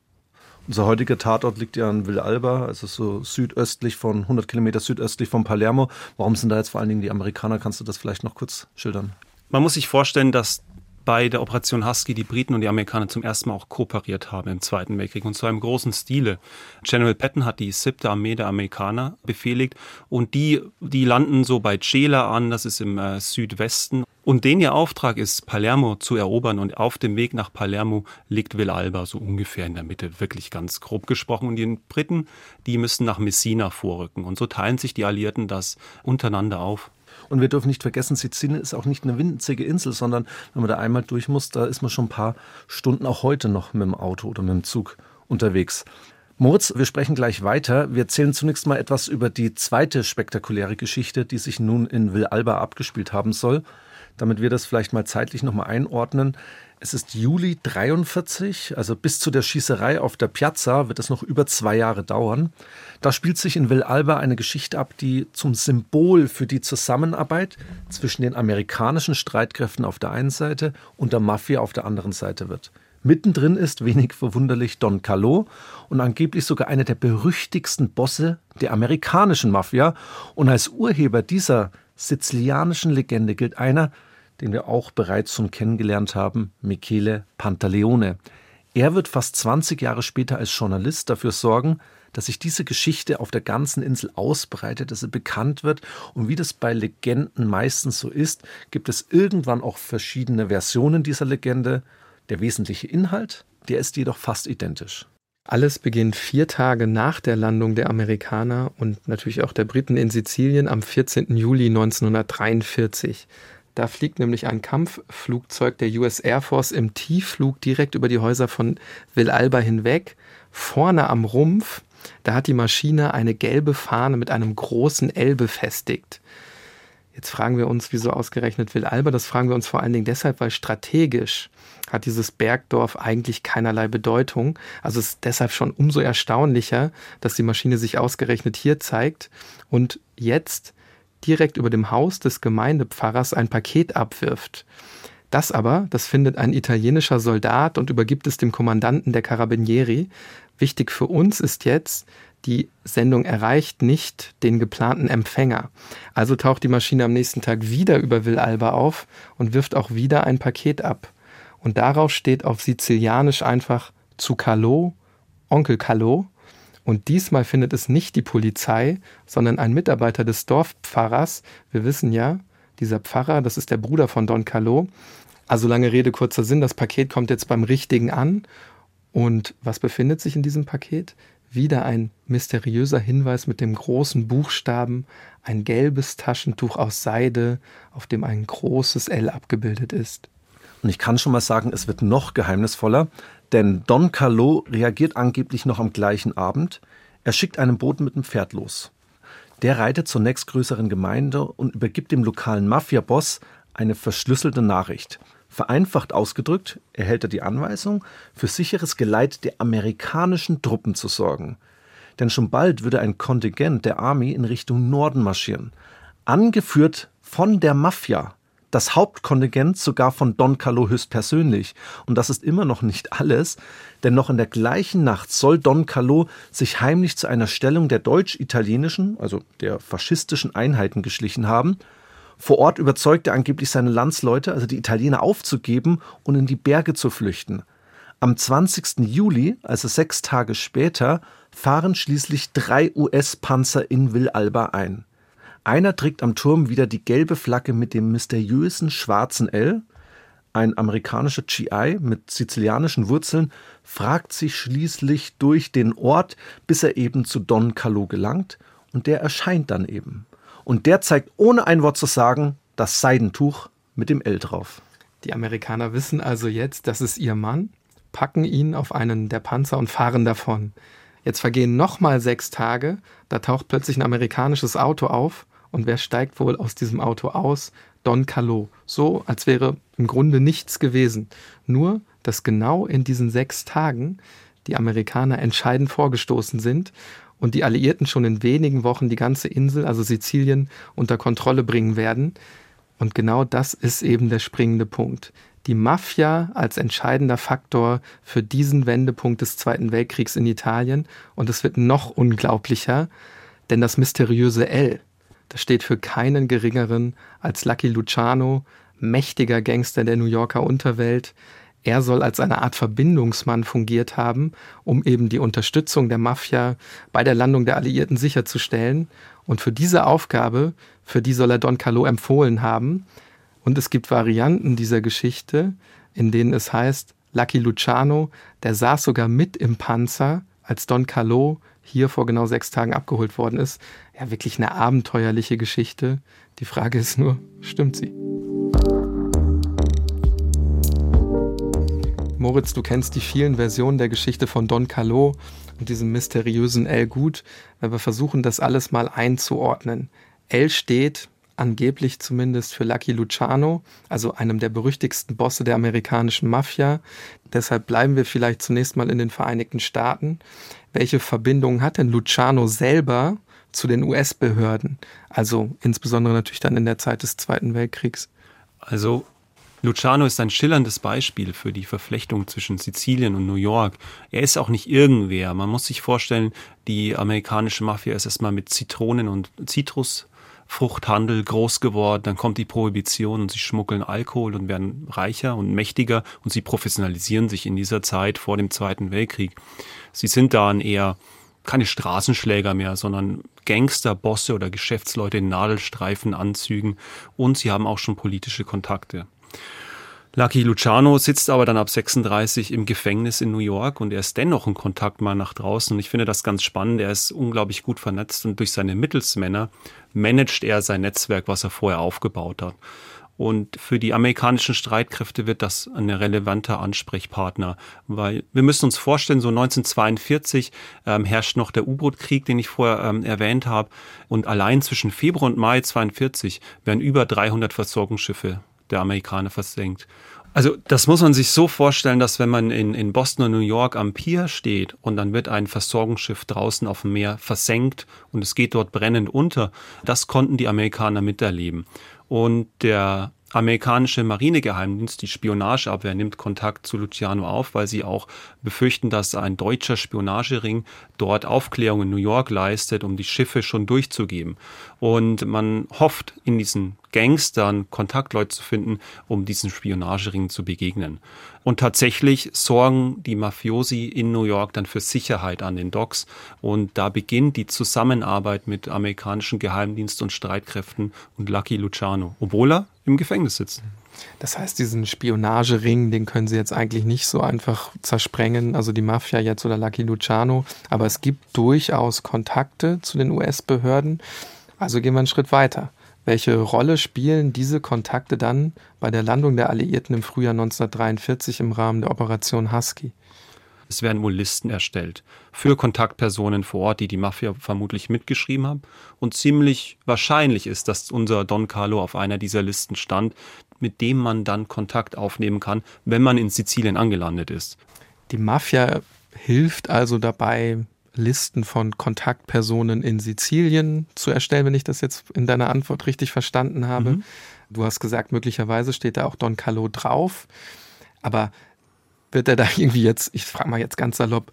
Unser heutiger Tatort liegt ja in Villalba, also so südöstlich von 100 Kilometer südöstlich von Palermo. Warum sind da jetzt vor allen Dingen die Amerikaner? Kannst du das vielleicht noch kurz schildern? Man muss sich vorstellen, dass bei der Operation Husky die Briten und die Amerikaner zum ersten Mal auch kooperiert haben im Zweiten Weltkrieg und zwar im großen Stile. General Patton hat die siebte Armee der Amerikaner befehligt und die, die landen so bei Cela an, das ist im äh, Südwesten und den ihr Auftrag ist, Palermo zu erobern. Und auf dem Weg nach Palermo liegt Villalba so ungefähr in der Mitte, wirklich ganz grob gesprochen. Und die Briten, die müssen nach Messina vorrücken. Und so teilen sich die Alliierten das untereinander auf. Und wir dürfen nicht vergessen, Sizilien ist auch nicht eine winzige Insel, sondern wenn man da einmal durch muss, da ist man schon ein paar Stunden auch heute noch mit dem Auto oder mit dem Zug unterwegs. Moritz, wir sprechen gleich weiter. Wir erzählen zunächst mal etwas über die zweite spektakuläre Geschichte, die sich nun in Villalba abgespielt haben soll damit wir das vielleicht mal zeitlich nochmal einordnen. Es ist Juli 43, also bis zu der Schießerei auf der Piazza wird es noch über zwei Jahre dauern. Da spielt sich in Villalba eine Geschichte ab, die zum Symbol für die Zusammenarbeit zwischen den amerikanischen Streitkräften auf der einen Seite und der Mafia auf der anderen Seite wird. Mittendrin ist wenig verwunderlich Don Calò und angeblich sogar einer der berüchtigsten Bosse der amerikanischen Mafia. Und als Urheber dieser sizilianischen Legende gilt einer, den wir auch bereits schon kennengelernt haben, Michele Pantaleone. Er wird fast 20 Jahre später als Journalist dafür sorgen, dass sich diese Geschichte auf der ganzen Insel ausbreitet, dass sie bekannt wird. Und wie das bei Legenden meistens so ist, gibt es irgendwann auch verschiedene Versionen dieser Legende. Der wesentliche Inhalt, der ist jedoch fast identisch. Alles beginnt vier Tage nach der Landung der Amerikaner und natürlich auch der Briten in Sizilien am 14. Juli 1943. Da fliegt nämlich ein Kampfflugzeug der US Air Force im Tiefflug direkt über die Häuser von Villalba hinweg. Vorne am Rumpf, da hat die Maschine eine gelbe Fahne mit einem großen L befestigt. Jetzt fragen wir uns, wieso ausgerechnet Villalba? Das fragen wir uns vor allen Dingen deshalb, weil strategisch hat dieses Bergdorf eigentlich keinerlei Bedeutung. Also es ist deshalb schon umso erstaunlicher, dass die Maschine sich ausgerechnet hier zeigt und jetzt direkt über dem Haus des Gemeindepfarrers ein Paket abwirft. Das aber, das findet ein italienischer Soldat und übergibt es dem Kommandanten der Carabinieri. Wichtig für uns ist jetzt, die Sendung erreicht nicht den geplanten Empfänger. Also taucht die Maschine am nächsten Tag wieder über Villalba auf und wirft auch wieder ein Paket ab. Und darauf steht auf Sizilianisch einfach zu Calò, Onkel Calò. Und diesmal findet es nicht die Polizei, sondern ein Mitarbeiter des Dorfpfarrers. Wir wissen ja, dieser Pfarrer, das ist der Bruder von Don Calò. Also lange Rede, kurzer Sinn, das Paket kommt jetzt beim Richtigen an. Und was befindet sich in diesem Paket? Wieder ein mysteriöser Hinweis mit dem großen Buchstaben, ein gelbes Taschentuch aus Seide, auf dem ein großes L abgebildet ist. Und ich kann schon mal sagen, es wird noch geheimnisvoller, denn Don Carlo reagiert angeblich noch am gleichen Abend. Er schickt einen Boten mit dem Pferd los. Der reitet zur nächstgrößeren Gemeinde und übergibt dem lokalen Mafia-Boss eine verschlüsselte Nachricht. Vereinfacht ausgedrückt erhält er die Anweisung, für sicheres Geleit der amerikanischen Truppen zu sorgen. Denn schon bald würde ein Kontingent der Army in Richtung Norden marschieren, angeführt von der Mafia. das Hauptkontingent sogar von Don Carlo höchstpersönlich. Und das ist immer noch nicht alles, denn noch in der gleichen Nacht soll Don Carlo sich heimlich zu einer Stellung der deutsch-italienischen, also der faschistischen Einheiten geschlichen haben. Vor Ort überzeugt er angeblich seine Landsleute, also die Italiener, aufzugeben und in die Berge zu flüchten. Am 20. Juli, also sechs Tage später, fahren schließlich drei US-Panzer in Villalba ein. Einer trägt am Turm wieder die gelbe Flagge mit dem mysteriösen schwarzen L. Ein amerikanischer GI mit sizilianischen Wurzeln fragt sich schließlich durch den Ort, bis er eben zu Don Carlo gelangt, und der erscheint dann eben. Und der zeigt ohne ein Wort zu sagen das Seidentuch mit dem L drauf. Die Amerikaner wissen also jetzt, das ist ihr Mann, packen ihn auf einen der Panzer und fahren davon. Jetzt vergehen nochmal sechs Tage, da taucht plötzlich ein amerikanisches Auto auf und wer steigt wohl aus diesem Auto aus? Don Carlo. So, als wäre im Grunde nichts gewesen. Nur, dass genau in diesen sechs Tagen die Amerikaner entscheidend vorgestoßen sind und die Alliierten schon in wenigen Wochen die ganze Insel, also Sizilien, unter Kontrolle bringen werden. Und genau das ist eben der springende Punkt die Mafia als entscheidender Faktor für diesen Wendepunkt des Zweiten Weltkriegs in Italien. Und es wird noch unglaublicher, denn das mysteriöse L, das steht für keinen geringeren als Lucky Luciano, mächtiger Gangster der New Yorker Unterwelt. Er soll als eine Art Verbindungsmann fungiert haben, um eben die Unterstützung der Mafia bei der Landung der Alliierten sicherzustellen. Und für diese Aufgabe, für die soll er Don Carlo empfohlen haben. Und es gibt Varianten dieser Geschichte, in denen es heißt, Lucky Luciano, der saß sogar mit im Panzer, als Don Carlo hier vor genau sechs Tagen abgeholt worden ist. Ja, wirklich eine abenteuerliche Geschichte. Die Frage ist nur, stimmt sie? Moritz, du kennst die vielen Versionen der Geschichte von Don Carlo und diesem mysteriösen L gut, wir versuchen, das alles mal einzuordnen. L steht angeblich zumindest für Lucky Luciano, also einem der berüchtigsten Bosse der amerikanischen Mafia. Deshalb bleiben wir vielleicht zunächst mal in den Vereinigten Staaten. Welche Verbindungen hat denn Luciano selber zu den US-Behörden? Also insbesondere natürlich dann in der Zeit des Zweiten Weltkriegs. Also Luciano ist ein schillerndes Beispiel für die Verflechtung zwischen Sizilien und New York. Er ist auch nicht irgendwer. Man muss sich vorstellen, die amerikanische Mafia ist erstmal mit Zitronen und Zitrus Fruchthandel groß geworden, dann kommt die Prohibition und sie schmuggeln Alkohol und werden reicher und mächtiger und sie professionalisieren sich in dieser Zeit vor dem Zweiten Weltkrieg. Sie sind dann eher keine Straßenschläger mehr, sondern Gangster, Bosse oder Geschäftsleute in Nadelstreifenanzügen und sie haben auch schon politische Kontakte. Lucky Luciano sitzt aber dann ab 36 im Gefängnis in New York und er ist dennoch in Kontakt mal nach draußen. Und ich finde das ganz spannend. Er ist unglaublich gut vernetzt und durch seine Mittelsmänner managt er sein Netzwerk, was er vorher aufgebaut hat. Und für die amerikanischen Streitkräfte wird das ein relevanter Ansprechpartner, weil wir müssen uns vorstellen, so 1942 ähm, herrscht noch der U-Boot-Krieg, den ich vorher ähm, erwähnt habe. Und allein zwischen Februar und Mai 42 werden über 300 Versorgungsschiffe der Amerikaner versenkt. Also das muss man sich so vorstellen, dass wenn man in, in Boston und New York am Pier steht und dann wird ein Versorgungsschiff draußen auf dem Meer versenkt und es geht dort brennend unter, das konnten die Amerikaner miterleben. Und der amerikanische Marinegeheimdienst, die Spionageabwehr, nimmt Kontakt zu Luciano auf, weil sie auch befürchten, dass ein deutscher Spionagering dort Aufklärung in New York leistet, um die Schiffe schon durchzugeben. Und man hofft, in diesen Gangstern Kontaktleute zu finden, um diesen Spionageringen zu begegnen. Und tatsächlich sorgen die Mafiosi in New York dann für Sicherheit an den Docks. Und da beginnt die Zusammenarbeit mit amerikanischen Geheimdienst und Streitkräften und Lucky Luciano, obwohl er im Gefängnis sitzt. Das heißt, diesen Spionagering, den können sie jetzt eigentlich nicht so einfach zersprengen, also die Mafia jetzt oder Lucky Luciano, aber es gibt durchaus Kontakte zu den US-Behörden. Also gehen wir einen Schritt weiter. Welche Rolle spielen diese Kontakte dann bei der Landung der Alliierten im Frühjahr 1943 im Rahmen der Operation Husky? Es werden wohl Listen erstellt für Kontaktpersonen vor Ort, die die Mafia vermutlich mitgeschrieben haben. Und ziemlich wahrscheinlich ist, dass unser Don Carlo auf einer dieser Listen stand, mit dem man dann Kontakt aufnehmen kann, wenn man in Sizilien angelandet ist. Die Mafia hilft also dabei, Listen von Kontaktpersonen in Sizilien zu erstellen, wenn ich das jetzt in deiner Antwort richtig verstanden habe. Mhm. Du hast gesagt, möglicherweise steht da auch Don Carlo drauf. Aber wird er da irgendwie jetzt, ich frage mal jetzt ganz salopp,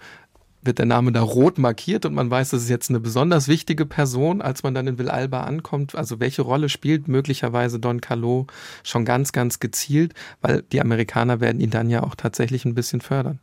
wird der Name da rot markiert und man weiß, das ist jetzt eine besonders wichtige Person, als man dann in Villalba ankommt. Also welche Rolle spielt möglicherweise Don Carlo schon ganz, ganz gezielt, weil die Amerikaner werden ihn dann ja auch tatsächlich ein bisschen fördern.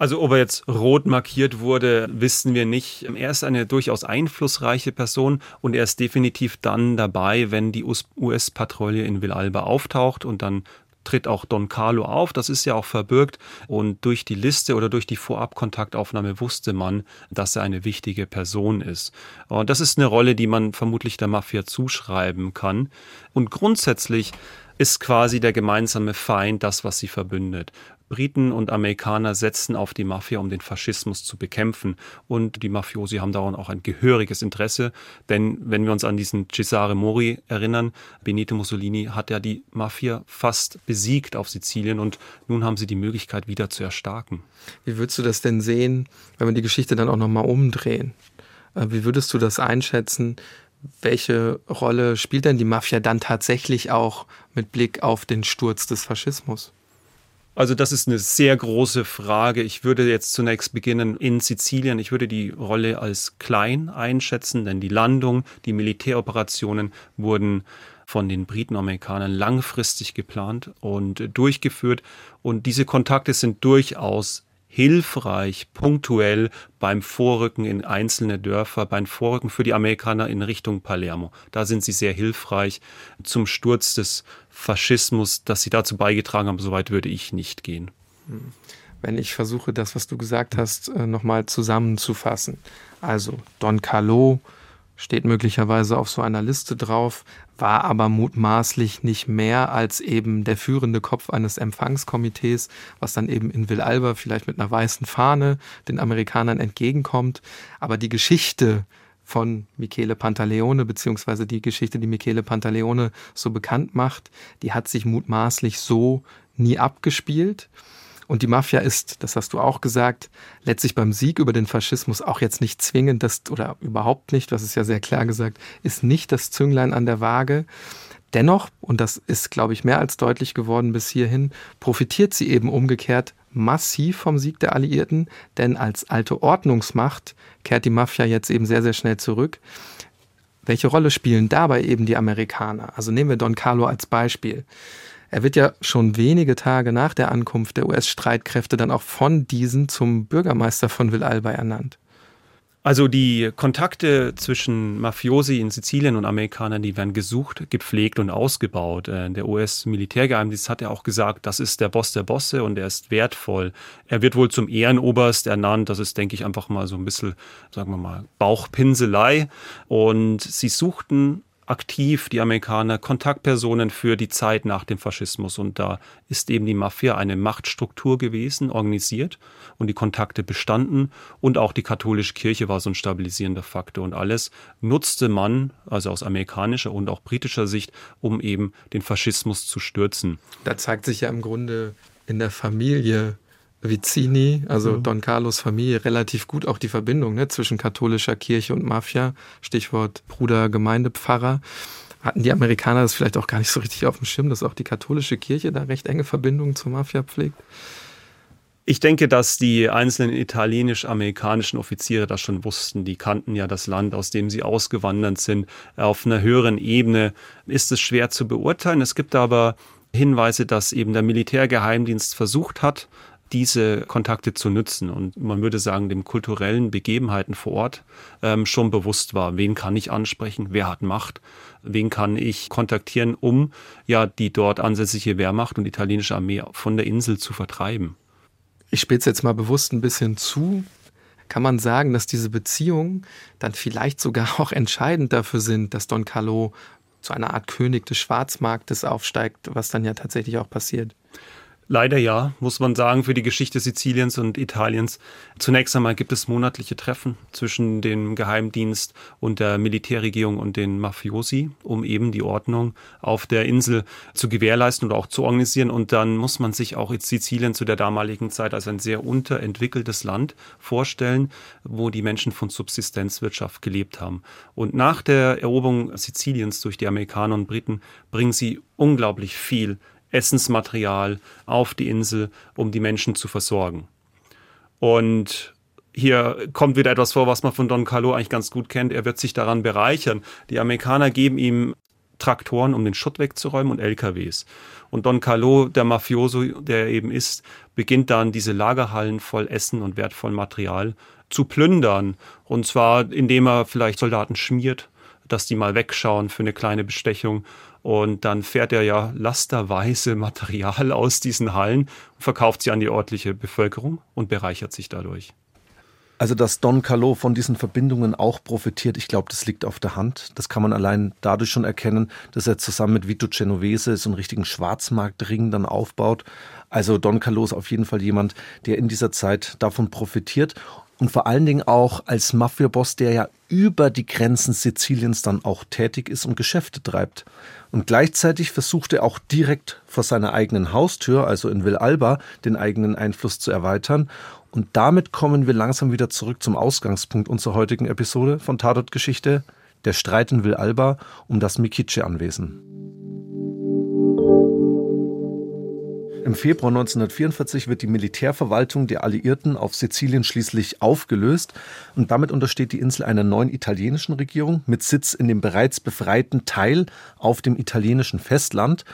Also ob er jetzt rot markiert wurde, wissen wir nicht. Er ist eine durchaus einflussreiche Person und er ist definitiv dann dabei, wenn die US-Patrouille in Villalba auftaucht und dann tritt auch Don Carlo auf. Das ist ja auch verbürgt. Und durch die Liste oder durch die Vorabkontaktaufnahme wusste man, dass er eine wichtige Person ist. Und das ist eine Rolle, die man vermutlich der Mafia zuschreiben kann. Und grundsätzlich ist quasi der gemeinsame Feind das, was sie verbündet. Briten und Amerikaner setzen auf die Mafia, um den Faschismus zu bekämpfen. Und die Mafiosi haben daran auch ein gehöriges Interesse. Denn wenn wir uns an diesen Cesare Mori erinnern, Benito Mussolini hat ja die Mafia fast besiegt auf Sizilien und nun haben sie die Möglichkeit, wieder zu erstarken. Wie würdest du das denn sehen, wenn wir die Geschichte dann auch nochmal umdrehen? Äh, wie würdest du das einschätzen? Welche Rolle spielt denn die Mafia dann tatsächlich auch mit Blick auf den Sturz des Faschismus? Also das ist eine sehr große Frage. Ich würde jetzt zunächst beginnen in Sizilien. Ich würde die Rolle als klein einschätzen, denn die Landung, die Militäroperationen wurden von den Briten und Amerikanern langfristig geplant und durchgeführt. Und diese Kontakte sind durchaus hilfreich, punktuell beim Vorrücken in einzelne Dörfer, beim Vorrücken für die Amerikaner in Richtung Palermo. Da sind sie sehr hilfreich zum Sturz des Faschismus, dass sie dazu beigetragen haben. Soweit würde ich nicht gehen. Wenn ich versuche, das, was du gesagt hast, äh, nochmal zusammenzufassen. Also Don Carlo, steht möglicherweise auf so einer Liste drauf, war aber mutmaßlich nicht mehr als eben der führende Kopf eines Empfangskomitees, was dann eben in Villalba vielleicht mit einer weißen Fahne den Amerikanern entgegenkommt. Aber die Geschichte von Michele Pantaleone, beziehungsweise die Geschichte, die Michele Pantaleone so bekannt macht, die hat sich mutmaßlich so nie abgespielt. Und die Mafia ist, das hast du auch gesagt, letztlich beim Sieg über den Faschismus auch jetzt nicht zwingend das, oder überhaupt nicht, das ist ja sehr klar gesagt, ist nicht das Zünglein an der Waage. Dennoch, und das ist, glaube ich, mehr als deutlich geworden bis hierhin, profitiert sie eben umgekehrt massiv vom Sieg der Alliierten, denn als alte Ordnungsmacht kehrt die Mafia jetzt eben sehr, sehr schnell zurück. Welche Rolle spielen dabei eben die Amerikaner? Also nehmen wir Don Carlo als Beispiel. Er wird ja schon wenige Tage nach der Ankunft der US-Streitkräfte dann auch von diesen zum Bürgermeister von Villalba ernannt. Also die Kontakte zwischen Mafiosi in Sizilien und Amerikanern, die werden gesucht, gepflegt und ausgebaut. Äh, der US-Militärgeheimdienst hat ja auch gesagt, das ist der Boss der Bosse und er ist wertvoll. Er wird wohl zum Ehrenoberst ernannt. Das ist, denke ich, einfach mal so ein bisschen, sagen wir mal, Bauchpinselei. Und sie suchten aktiv, die Amerikaner, Kontaktpersonen für die Zeit nach dem Faschismus. Und da ist eben die Mafia eine Machtstruktur gewesen, organisiert und die Kontakte bestanden. Und auch die katholische Kirche war so ein stabilisierender Faktor. Und alles nutzte man, also aus amerikanischer und auch britischer Sicht, um eben den Faschismus zu stürzen. Da zeigt sich ja im Grunde in der Familie Vicini, also mhm. Don Carlos Familie, relativ gut auch die Verbindung ne, zwischen katholischer Kirche und Mafia. Stichwort Bruder Gemeindepfarrer. Hatten die Amerikaner das vielleicht auch gar nicht so richtig auf dem Schirm, dass auch die katholische Kirche da recht enge Verbindungen zur Mafia pflegt? Ich denke, dass die einzelnen italienisch-amerikanischen Offiziere das schon wussten. Die kannten ja das Land, aus dem sie ausgewandert sind. Auf einer höheren Ebene ist es schwer zu beurteilen. Es gibt aber Hinweise, dass eben der Militärgeheimdienst versucht hat, diese Kontakte zu nutzen und man würde sagen, dem kulturellen Begebenheiten vor Ort ähm, schon bewusst war, wen kann ich ansprechen, wer hat Macht, wen kann ich kontaktieren, um ja die dort ansässige Wehrmacht und italienische Armee von der Insel zu vertreiben. Ich spitze jetzt mal bewusst ein bisschen zu. Kann man sagen, dass diese Beziehungen dann vielleicht sogar auch entscheidend dafür sind, dass Don Carlo zu einer Art König des Schwarzmarktes aufsteigt, was dann ja tatsächlich auch passiert? Leider ja, muss man sagen, für die Geschichte Siziliens und Italiens. Zunächst einmal gibt es monatliche Treffen zwischen dem Geheimdienst und der Militärregierung und den Mafiosi, um eben die Ordnung auf der Insel zu gewährleisten oder auch zu organisieren. Und dann muss man sich auch Sizilien zu der damaligen Zeit als ein sehr unterentwickeltes Land vorstellen, wo die Menschen von Subsistenzwirtschaft gelebt haben. Und nach der Eroberung Siziliens durch die Amerikaner und Briten bringen sie unglaublich viel Essensmaterial auf die Insel, um die Menschen zu versorgen. Und hier kommt wieder etwas vor, was man von Don Carlo eigentlich ganz gut kennt. Er wird sich daran bereichern. Die Amerikaner geben ihm Traktoren, um den Schutt wegzuräumen und LKWs. Und Don Carlo, der Mafioso, der er eben ist, beginnt dann diese Lagerhallen voll Essen und wertvollem Material zu plündern. Und zwar, indem er vielleicht Soldaten schmiert, dass die mal wegschauen für eine kleine Bestechung und dann fährt er ja lasterweise Material aus diesen Hallen verkauft sie an die örtliche Bevölkerung und bereichert sich dadurch. Also, dass Don Carlo von diesen Verbindungen auch profitiert, ich glaube, das liegt auf der Hand. Das kann man allein dadurch schon erkennen, dass er zusammen mit Vito Genovese so einen richtigen Schwarzmarktring dann aufbaut. Also Don Carlo ist auf jeden Fall jemand, der in dieser Zeit davon profitiert und vor allen Dingen auch als Mafia-Boss, der ja über die Grenzen Siziliens dann auch tätig ist und Geschäfte treibt. Und gleichzeitig versucht er auch direkt vor seiner eigenen Haustür, also in Villalba, den eigenen Einfluss zu erweitern. Und damit kommen wir langsam wieder zurück zum Ausgangspunkt unserer heutigen Episode von Tatort Geschichte, der Streit in Villalba um das Mikice-Anwesen. Im Februar 1944 wird die Militärverwaltung der Alliierten auf Sizilien schließlich aufgelöst und damit untersteht die Insel einer neuen italienischen Regierung mit Sitz in dem bereits befreiten Teil auf dem italienischen Festland.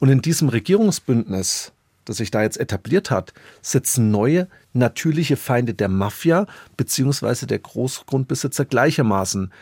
Und in diesem Regierungsbündnis, das sich da jetzt etabliert hat, sitzen neue natürliche Feinde der Mafia bzw. der Großgrundbesitzer gleichermaßen.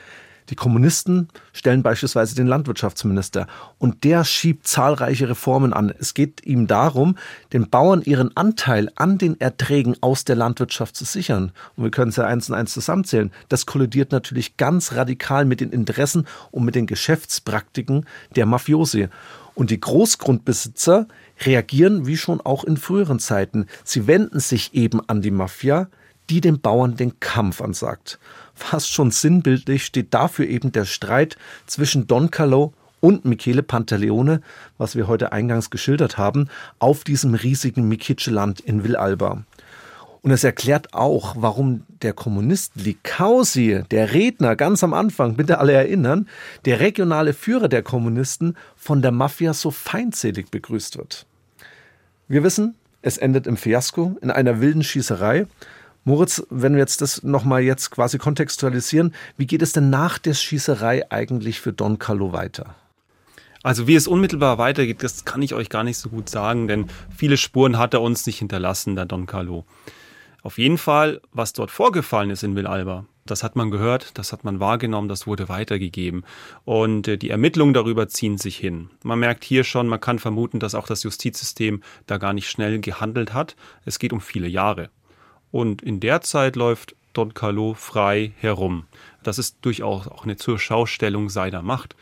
Die Kommunisten stellen beispielsweise den Landwirtschaftsminister und der schiebt zahlreiche Reformen an. Es geht ihm darum, den Bauern ihren Anteil an den Erträgen aus der Landwirtschaft zu sichern. Und wir können es ja eins und eins zusammenzählen. Das kollidiert natürlich ganz radikal mit den Interessen und mit den Geschäftspraktiken der Mafiosi. Und die Großgrundbesitzer reagieren wie schon auch in früheren Zeiten. Sie wenden sich eben an die Mafia, die den Bauern den Kampf ansagt fast schon sinnbildlich steht dafür eben der Streit zwischen Don Carlo und Michele Pantaleone, was wir heute eingangs geschildert haben, auf diesem riesigen Mikice-Land in Villalba. Und es erklärt auch, warum der Kommunist Licausi, der Redner ganz am Anfang, bitte alle erinnern, der regionale Führer der Kommunisten, von der Mafia so feindselig begrüßt wird. Wir wissen, es endet im Fiasko, in einer wilden Schießerei. Moritz, wenn wir jetzt das nochmal jetzt quasi kontextualisieren, wie geht es denn nach der Schießerei eigentlich für Don Carlo weiter? Also wie es unmittelbar weitergeht, das kann ich euch gar nicht so gut sagen, denn viele Spuren hat er uns nicht hinterlassen, der Don Carlo. Auf jeden Fall, was dort vorgefallen ist in Villalba, das hat man gehört, das hat man wahrgenommen, das wurde weitergegeben. Und äh, die Ermittlungen darüber ziehen sich hin. Man merkt hier schon, man kann vermuten, dass auch das Justizsystem da gar nicht schnell gehandelt hat. Es geht um viele Jahre. Und in der Zeit läuft Don Carlo frei herum. Das ist durchaus auch eine Zurschaustellung seiner Macht.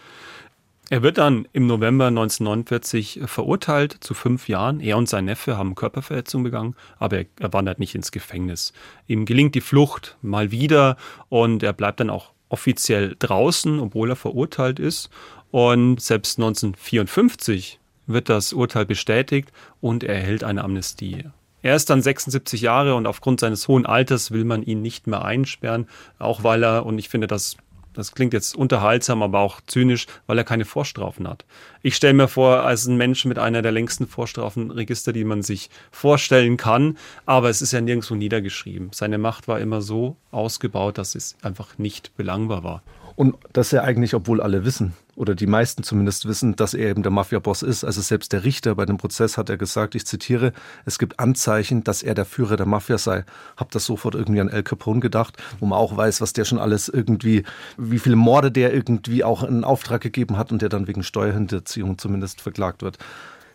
Er wird dann im November 1949 verurteilt zu fünf Jahren. Er und sein Neffe haben Körperverletzung begangen, aber er, er wandert nicht ins Gefängnis. Ihm gelingt die Flucht mal wieder und er bleibt dann auch offiziell draußen, obwohl er verurteilt ist. Und selbst 1954 wird das Urteil bestätigt und er erhält eine Amnestie. Er ist dann 76 Jahre und aufgrund seines hohen Alters will man ihn nicht mehr einsperren, auch weil er, und ich finde das das klingt jetzt unterhaltsam, aber auch zynisch, weil er keine Vorstrafen hat. Ich stelle mir vor, als ein Mensch mit einer der längsten Vorstrafenregister, die man sich vorstellen kann, aber es ist ja nirgendwo niedergeschrieben. Seine Macht war immer so ausgebaut, dass es einfach nicht belangbar war. Und das ja eigentlich, obwohl alle wissen, oder die meisten zumindest wissen, dass er eben der Mafia-Boss ist. Also selbst der Richter bei dem Prozess hat er gesagt, ich zitiere, es gibt Anzeichen, dass er der Führer der Mafia sei. Hab das sofort irgendwie an El Capone gedacht, wo man auch weiß, was der schon alles irgendwie, wie viele Morde der irgendwie auch in Auftrag gegeben hat und der dann wegen Steuerhinterziehung zumindest verklagt wird.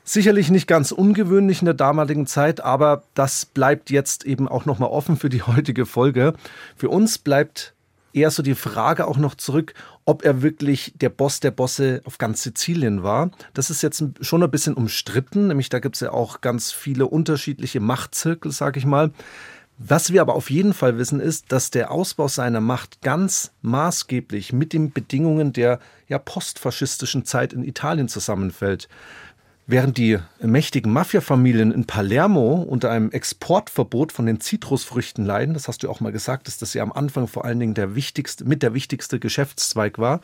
Sicherlich nicht ganz ungewöhnlich in der damaligen Zeit, aber das bleibt jetzt eben auch nochmal offen für die heutige Folge. Für uns bleibt eher so die Frage auch noch zurück, ob er wirklich der Boss der Bosse auf ganz Sizilien war. Das ist jetzt schon ein bisschen umstritten, nämlich da gibt es ja auch ganz viele unterschiedliche Machtzirkel, sage ich mal. Was wir aber auf jeden Fall wissen, ist, dass der Ausbau seiner Macht ganz maßgeblich mit den Bedingungen der ja, postfaschistischen Zeit in Italien zusammenfällt. Während die mächtigen Mafiafamilien in Palermo unter einem Exportverbot von den Zitrusfrüchten leiden, das hast du auch mal gesagt, dass das ja am Anfang vor allen Dingen der wichtigste, mit der wichtigste Geschäftszweig war,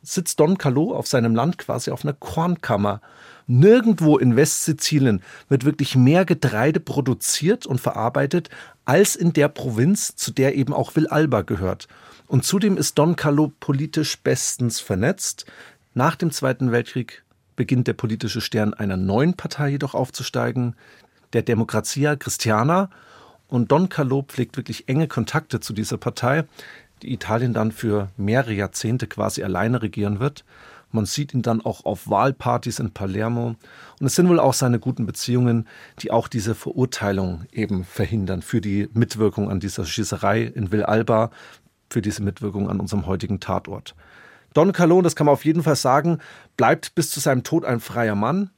sitzt Don Calò auf seinem Land quasi auf einer Kornkammer. Nirgendwo in Westsizilien wird wirklich mehr Getreide produziert und verarbeitet als in der Provinz, zu der eben auch Villalba gehört. Und zudem ist Don Calò politisch bestens vernetzt. Nach dem Zweiten Weltkrieg beginnt der politische Stern einer neuen Partei jedoch aufzusteigen, der Democrazia Christiana. Und Don Calò pflegt wirklich enge Kontakte zu dieser Partei, die Italien dann für mehrere Jahrzehnte quasi alleine regieren wird. Man sieht ihn dann auch auf Wahlpartys in Palermo. Und es sind wohl auch seine guten Beziehungen, die auch diese Verurteilung eben verhindern für die Mitwirkung an dieser Schießerei in Villalba, für diese Mitwirkung an unserem heutigen Tatort. Don Calon, das kann man auf jeden Fall sagen, bleibt bis zu seinem Tod ein freier Mann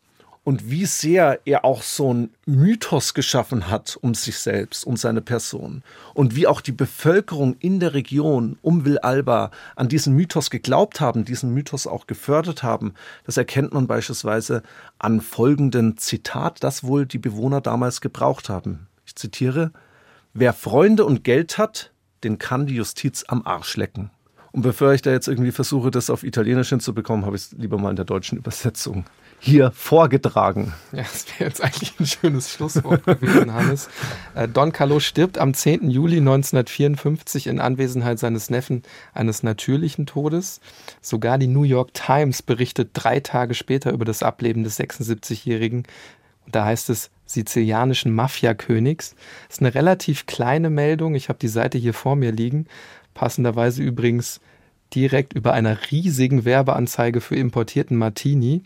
und wie sehr er auch so einen Mythos geschaffen hat um sich selbst und seine Person und wie auch die Bevölkerung in der Region um Villalba an diesen Mythos geglaubt haben, diesen Mythos auch gefördert haben, das erkennt man beispielsweise an folgenden Zitat, das wohl die Bewohner damals gebraucht haben. Ich zitiere, wer Freunde und Geld hat, den kann die Justiz am Arsch lecken. Und bevor ich da jetzt irgendwie versuche, das auf Italienisch hinzubekommen, habe ich es lieber mal in der deutschen Übersetzung hier vorgetragen. Ja, das wäre jetzt eigentlich ein schönes Schlusswort gewesen, Hannes. Äh, Don Carlo stirbt am 10. Juli 1954 in Anwesenheit seines Neffen eines natürlichen Todes. Sogar die New York Times berichtet drei Tage später über das Ableben des 76-Jährigen. Da heißt es sizilianischen Mafiakönigs. Das ist eine relativ kleine Meldung. Ich habe die Seite hier vor mir liegen. Passenderweise übrigens direkt über einer riesigen Werbeanzeige für importierten Martini.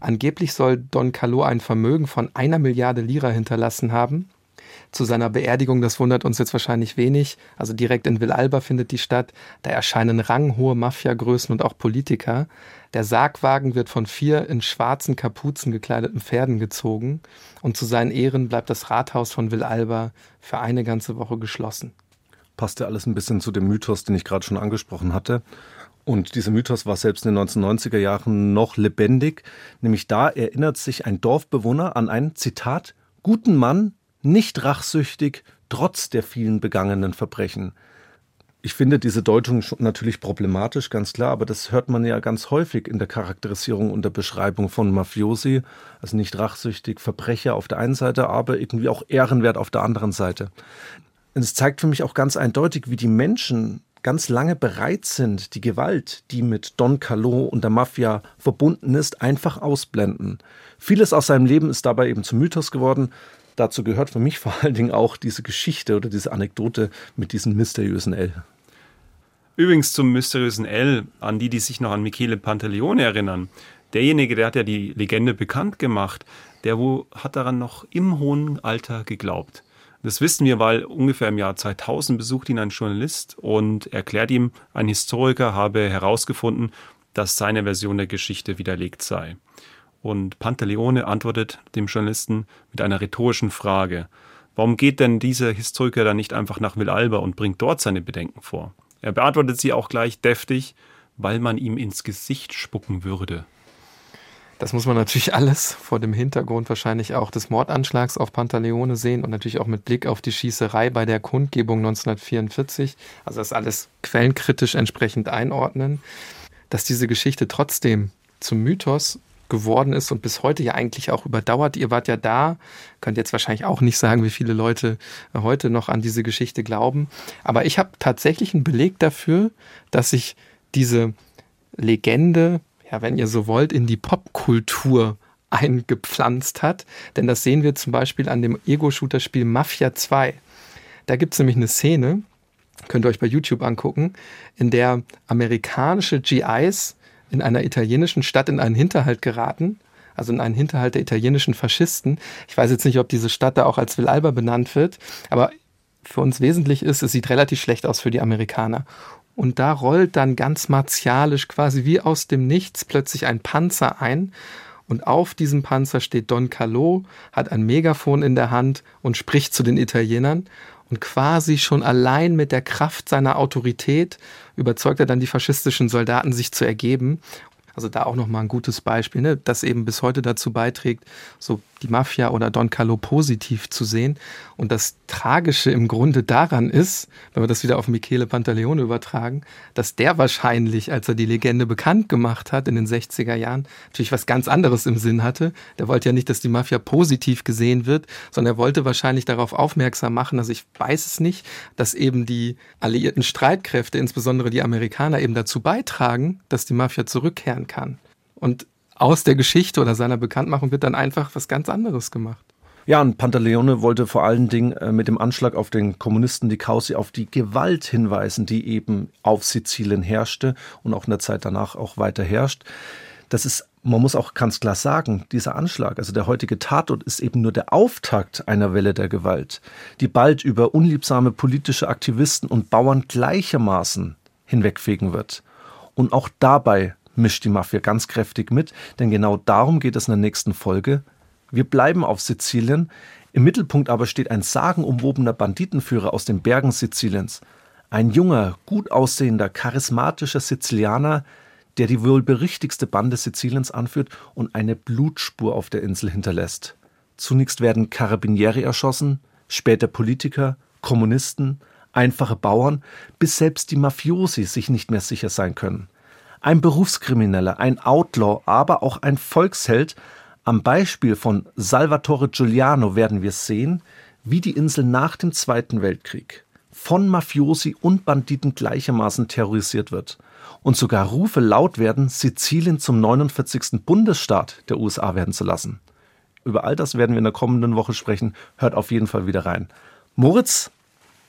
Angeblich soll Don Calò ein Vermögen von einer Milliarde Lira hinterlassen haben. Zu seiner Beerdigung, das wundert uns jetzt wahrscheinlich wenig, also direkt in Villalba findet die statt. Da erscheinen ranghohe Mafiagrößen und auch Politiker. Der Sargwagen wird von vier in schwarzen Kapuzen gekleideten Pferden gezogen und zu seinen Ehren bleibt das Rathaus von Villalba für eine ganze Woche geschlossen. Passt ja alles ein bisschen zu dem Mythos, den ich gerade schon angesprochen hatte. Und dieser Mythos war selbst in den 1990er Jahren noch lebendig. Nämlich da erinnert sich ein Dorfbewohner an einen, Zitat, guten Mann, nicht rachsüchtig, trotz der vielen begangenen Verbrechen. Ich finde diese Deutung natürlich problematisch, ganz klar, aber das hört man ja ganz häufig in der Charakterisierung und der Beschreibung von Mafiosi. Also nicht rachsüchtig, Verbrecher auf der einen Seite, aber irgendwie auch ehrenwert auf der anderen Seite. Und es zeigt für mich auch ganz eindeutig, wie die Menschen ganz lange bereit sind, die Gewalt, die mit Don Calò und der Mafia verbunden ist, einfach ausblenden. Vieles aus seinem Leben ist dabei eben zum Mythos geworden. Dazu gehört für mich vor allen Dingen auch diese Geschichte oder diese Anekdote mit diesem mysteriösen L. Übrigens zum mysteriösen L, an die, die sich noch an Michele Pantaleone erinnern. Derjenige, der hat ja die Legende bekannt gemacht, der wo hat daran noch im hohen Alter geglaubt. Das wissen wir, weil ungefähr im Jahr 2000 besucht ihn ein Journalist und erklärt ihm, ein Historiker habe herausgefunden, dass seine Version der Geschichte widerlegt sei. Und Pantaleone antwortet dem Journalisten mit einer rhetorischen Frage. Warum geht denn dieser Historiker dann nicht einfach nach Villalba und bringt dort seine Bedenken vor? Er beantwortet sie auch gleich deftig, weil man ihm ins Gesicht spucken würde. Das muss man natürlich alles vor dem Hintergrund wahrscheinlich auch des Mordanschlags auf Pantaleone sehen und natürlich auch mit Blick auf die Schießerei bei der Kundgebung 1944. Also das alles quellenkritisch entsprechend einordnen. Dass diese Geschichte trotzdem zum Mythos geworden ist und bis heute ja eigentlich auch überdauert. Ihr wart ja da, könnt jetzt wahrscheinlich auch nicht sagen, wie viele Leute heute noch an diese Geschichte glauben. Aber ich habe tatsächlich einen Beleg dafür, dass sich diese Legende ja, wenn ihr so wollt, in die Popkultur eingepflanzt hat. Denn das sehen wir zum Beispiel an dem Ego-Shooter-Spiel Mafia 2. Da gibt es nämlich eine Szene, könnt ihr euch bei YouTube angucken, in der amerikanische GIs in einer italienischen Stadt in einen Hinterhalt geraten, also in einen Hinterhalt der italienischen Faschisten. Ich weiß jetzt nicht, ob diese Stadt da auch als Villalba benannt wird, aber für uns wesentlich ist, es sieht relativ schlecht aus für die Amerikaner. Und da rollt dann ganz martialisch quasi wie aus dem Nichts plötzlich ein Panzer ein. Und auf diesem Panzer steht Don Calò, hat ein Megafon in der Hand und spricht zu den Italienern. Und quasi schon allein mit der Kraft seiner Autorität überzeugt er dann die faschistischen Soldaten, sich zu ergeben. Also da auch nochmal ein gutes Beispiel, ne? das eben bis heute dazu beiträgt, so die Mafia oder Don Carlo positiv zu sehen. Und das Tragische im Grunde daran ist, wenn wir das wieder auf Michele Pantaleone übertragen, dass der wahrscheinlich, als er die Legende bekannt gemacht hat in den 60er Jahren, natürlich was ganz anderes im Sinn hatte. Der wollte ja nicht, dass die Mafia positiv gesehen wird, sondern er wollte wahrscheinlich darauf aufmerksam machen, also ich weiß es nicht, dass eben die alliierten Streitkräfte, insbesondere die Amerikaner, eben dazu beitragen, dass die Mafia zurückkehren kann. Und aus der Geschichte oder seiner Bekanntmachung wird dann einfach was ganz anderes gemacht. Ja, und Pantaleone wollte vor allen Dingen äh, mit dem Anschlag auf den Kommunisten die Causi auf die Gewalt hinweisen, die eben auf Sizilien herrschte und auch in der Zeit danach auch weiter herrscht. Das ist, man muss auch ganz klar sagen, dieser Anschlag, also der heutige Tatort, ist eben nur der Auftakt einer Welle der Gewalt, die bald über unliebsame politische Aktivisten und Bauern gleichermaßen hinwegfegen wird. Und auch dabei mischt die Mafia ganz kräftig mit, denn genau darum geht es in der nächsten Folge. Wir bleiben auf Sizilien, im Mittelpunkt aber steht ein sagenumwobener Banditenführer aus den Bergen Siziliens. Ein junger, gut aussehender, charismatischer Sizilianer, der die wohl berichtigste Bande Siziliens anführt und eine Blutspur auf der Insel hinterlässt. Zunächst werden Carabinieri erschossen, später Politiker, Kommunisten, einfache Bauern, bis selbst die Mafiosi sich nicht mehr sicher sein können ein Berufskrimineller, ein Outlaw, aber auch ein Volksheld. Am Beispiel von Salvatore Giuliano werden wir sehen, wie die Insel nach dem Zweiten Weltkrieg von Mafiosi und Banditen gleichermaßen terrorisiert wird und sogar Rufe laut werden, Sizilien zum 49. Bundesstaat der USA werden zu lassen. Über all das werden wir in der kommenden Woche sprechen. Hört auf jeden Fall wieder rein. Moritz,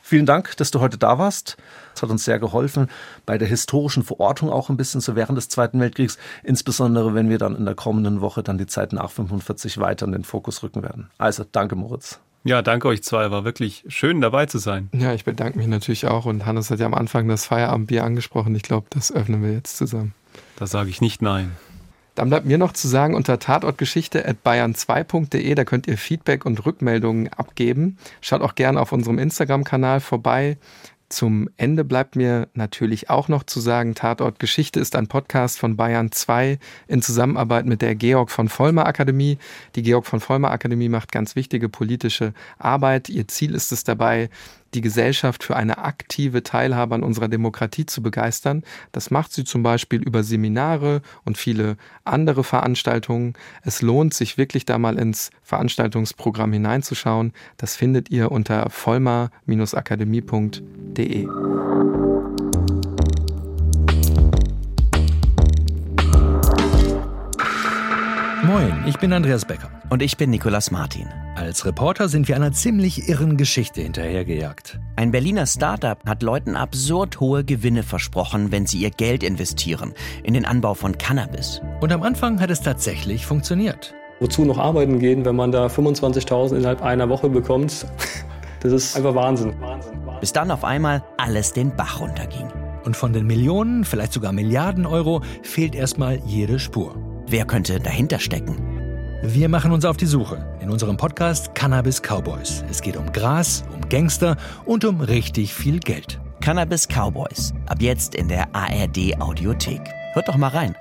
Vielen Dank, dass du heute da warst. Es hat uns sehr geholfen, bei der historischen Verortung auch ein bisschen so während des Zweiten Weltkriegs, insbesondere wenn wir dann in der kommenden Woche dann die Zeit nach 45 weiter in den Fokus rücken werden. Also danke, Moritz. Ja, danke euch zwei. War wirklich schön dabei zu sein. Ja, ich bedanke mich natürlich auch. Und Hannes hat ja am Anfang das Feierabendbier angesprochen. Ich glaube, das öffnen wir jetzt zusammen. Da sage ich nicht nein. Dann bleibt mir noch zu sagen, unter tatortgeschichte at bayern2.de, da könnt ihr Feedback und Rückmeldungen abgeben. Schaut auch gerne auf unserem Instagram-Kanal vorbei. Zum Ende bleibt mir natürlich auch noch zu sagen, Tatort Geschichte ist ein Podcast von Bayern 2 in Zusammenarbeit mit der Georg von Vollmer Akademie. Die Georg von Vollmer Akademie macht ganz wichtige politische Arbeit. Ihr Ziel ist es dabei, die Gesellschaft für eine aktive Teilhabe an unserer Demokratie zu begeistern. Das macht sie zum Beispiel über Seminare und viele andere Veranstaltungen. Es lohnt sich wirklich da mal ins Veranstaltungsprogramm hineinzuschauen. Das findet ihr unter vollmar-akademie.de. Moin, ich bin Andreas Becker. Und ich bin Nikolas Martin. Als Reporter sind wir einer ziemlich irren Geschichte hinterhergejagt. Ein Berliner Startup hat Leuten absurd hohe Gewinne versprochen, wenn sie ihr Geld investieren in den Anbau von Cannabis. Und am Anfang hat es tatsächlich funktioniert. Wozu noch arbeiten gehen, wenn man da 25.000 innerhalb einer Woche bekommt? Das ist einfach Wahnsinn. Bis dann auf einmal alles den Bach runterging. Und von den Millionen, vielleicht sogar Milliarden Euro fehlt erstmal jede Spur. Wer könnte dahinter stecken? Wir machen uns auf die Suche in unserem Podcast Cannabis Cowboys. Es geht um Gras, um Gangster und um richtig viel Geld. Cannabis Cowboys. Ab jetzt in der ARD Audiothek. Hört doch mal rein.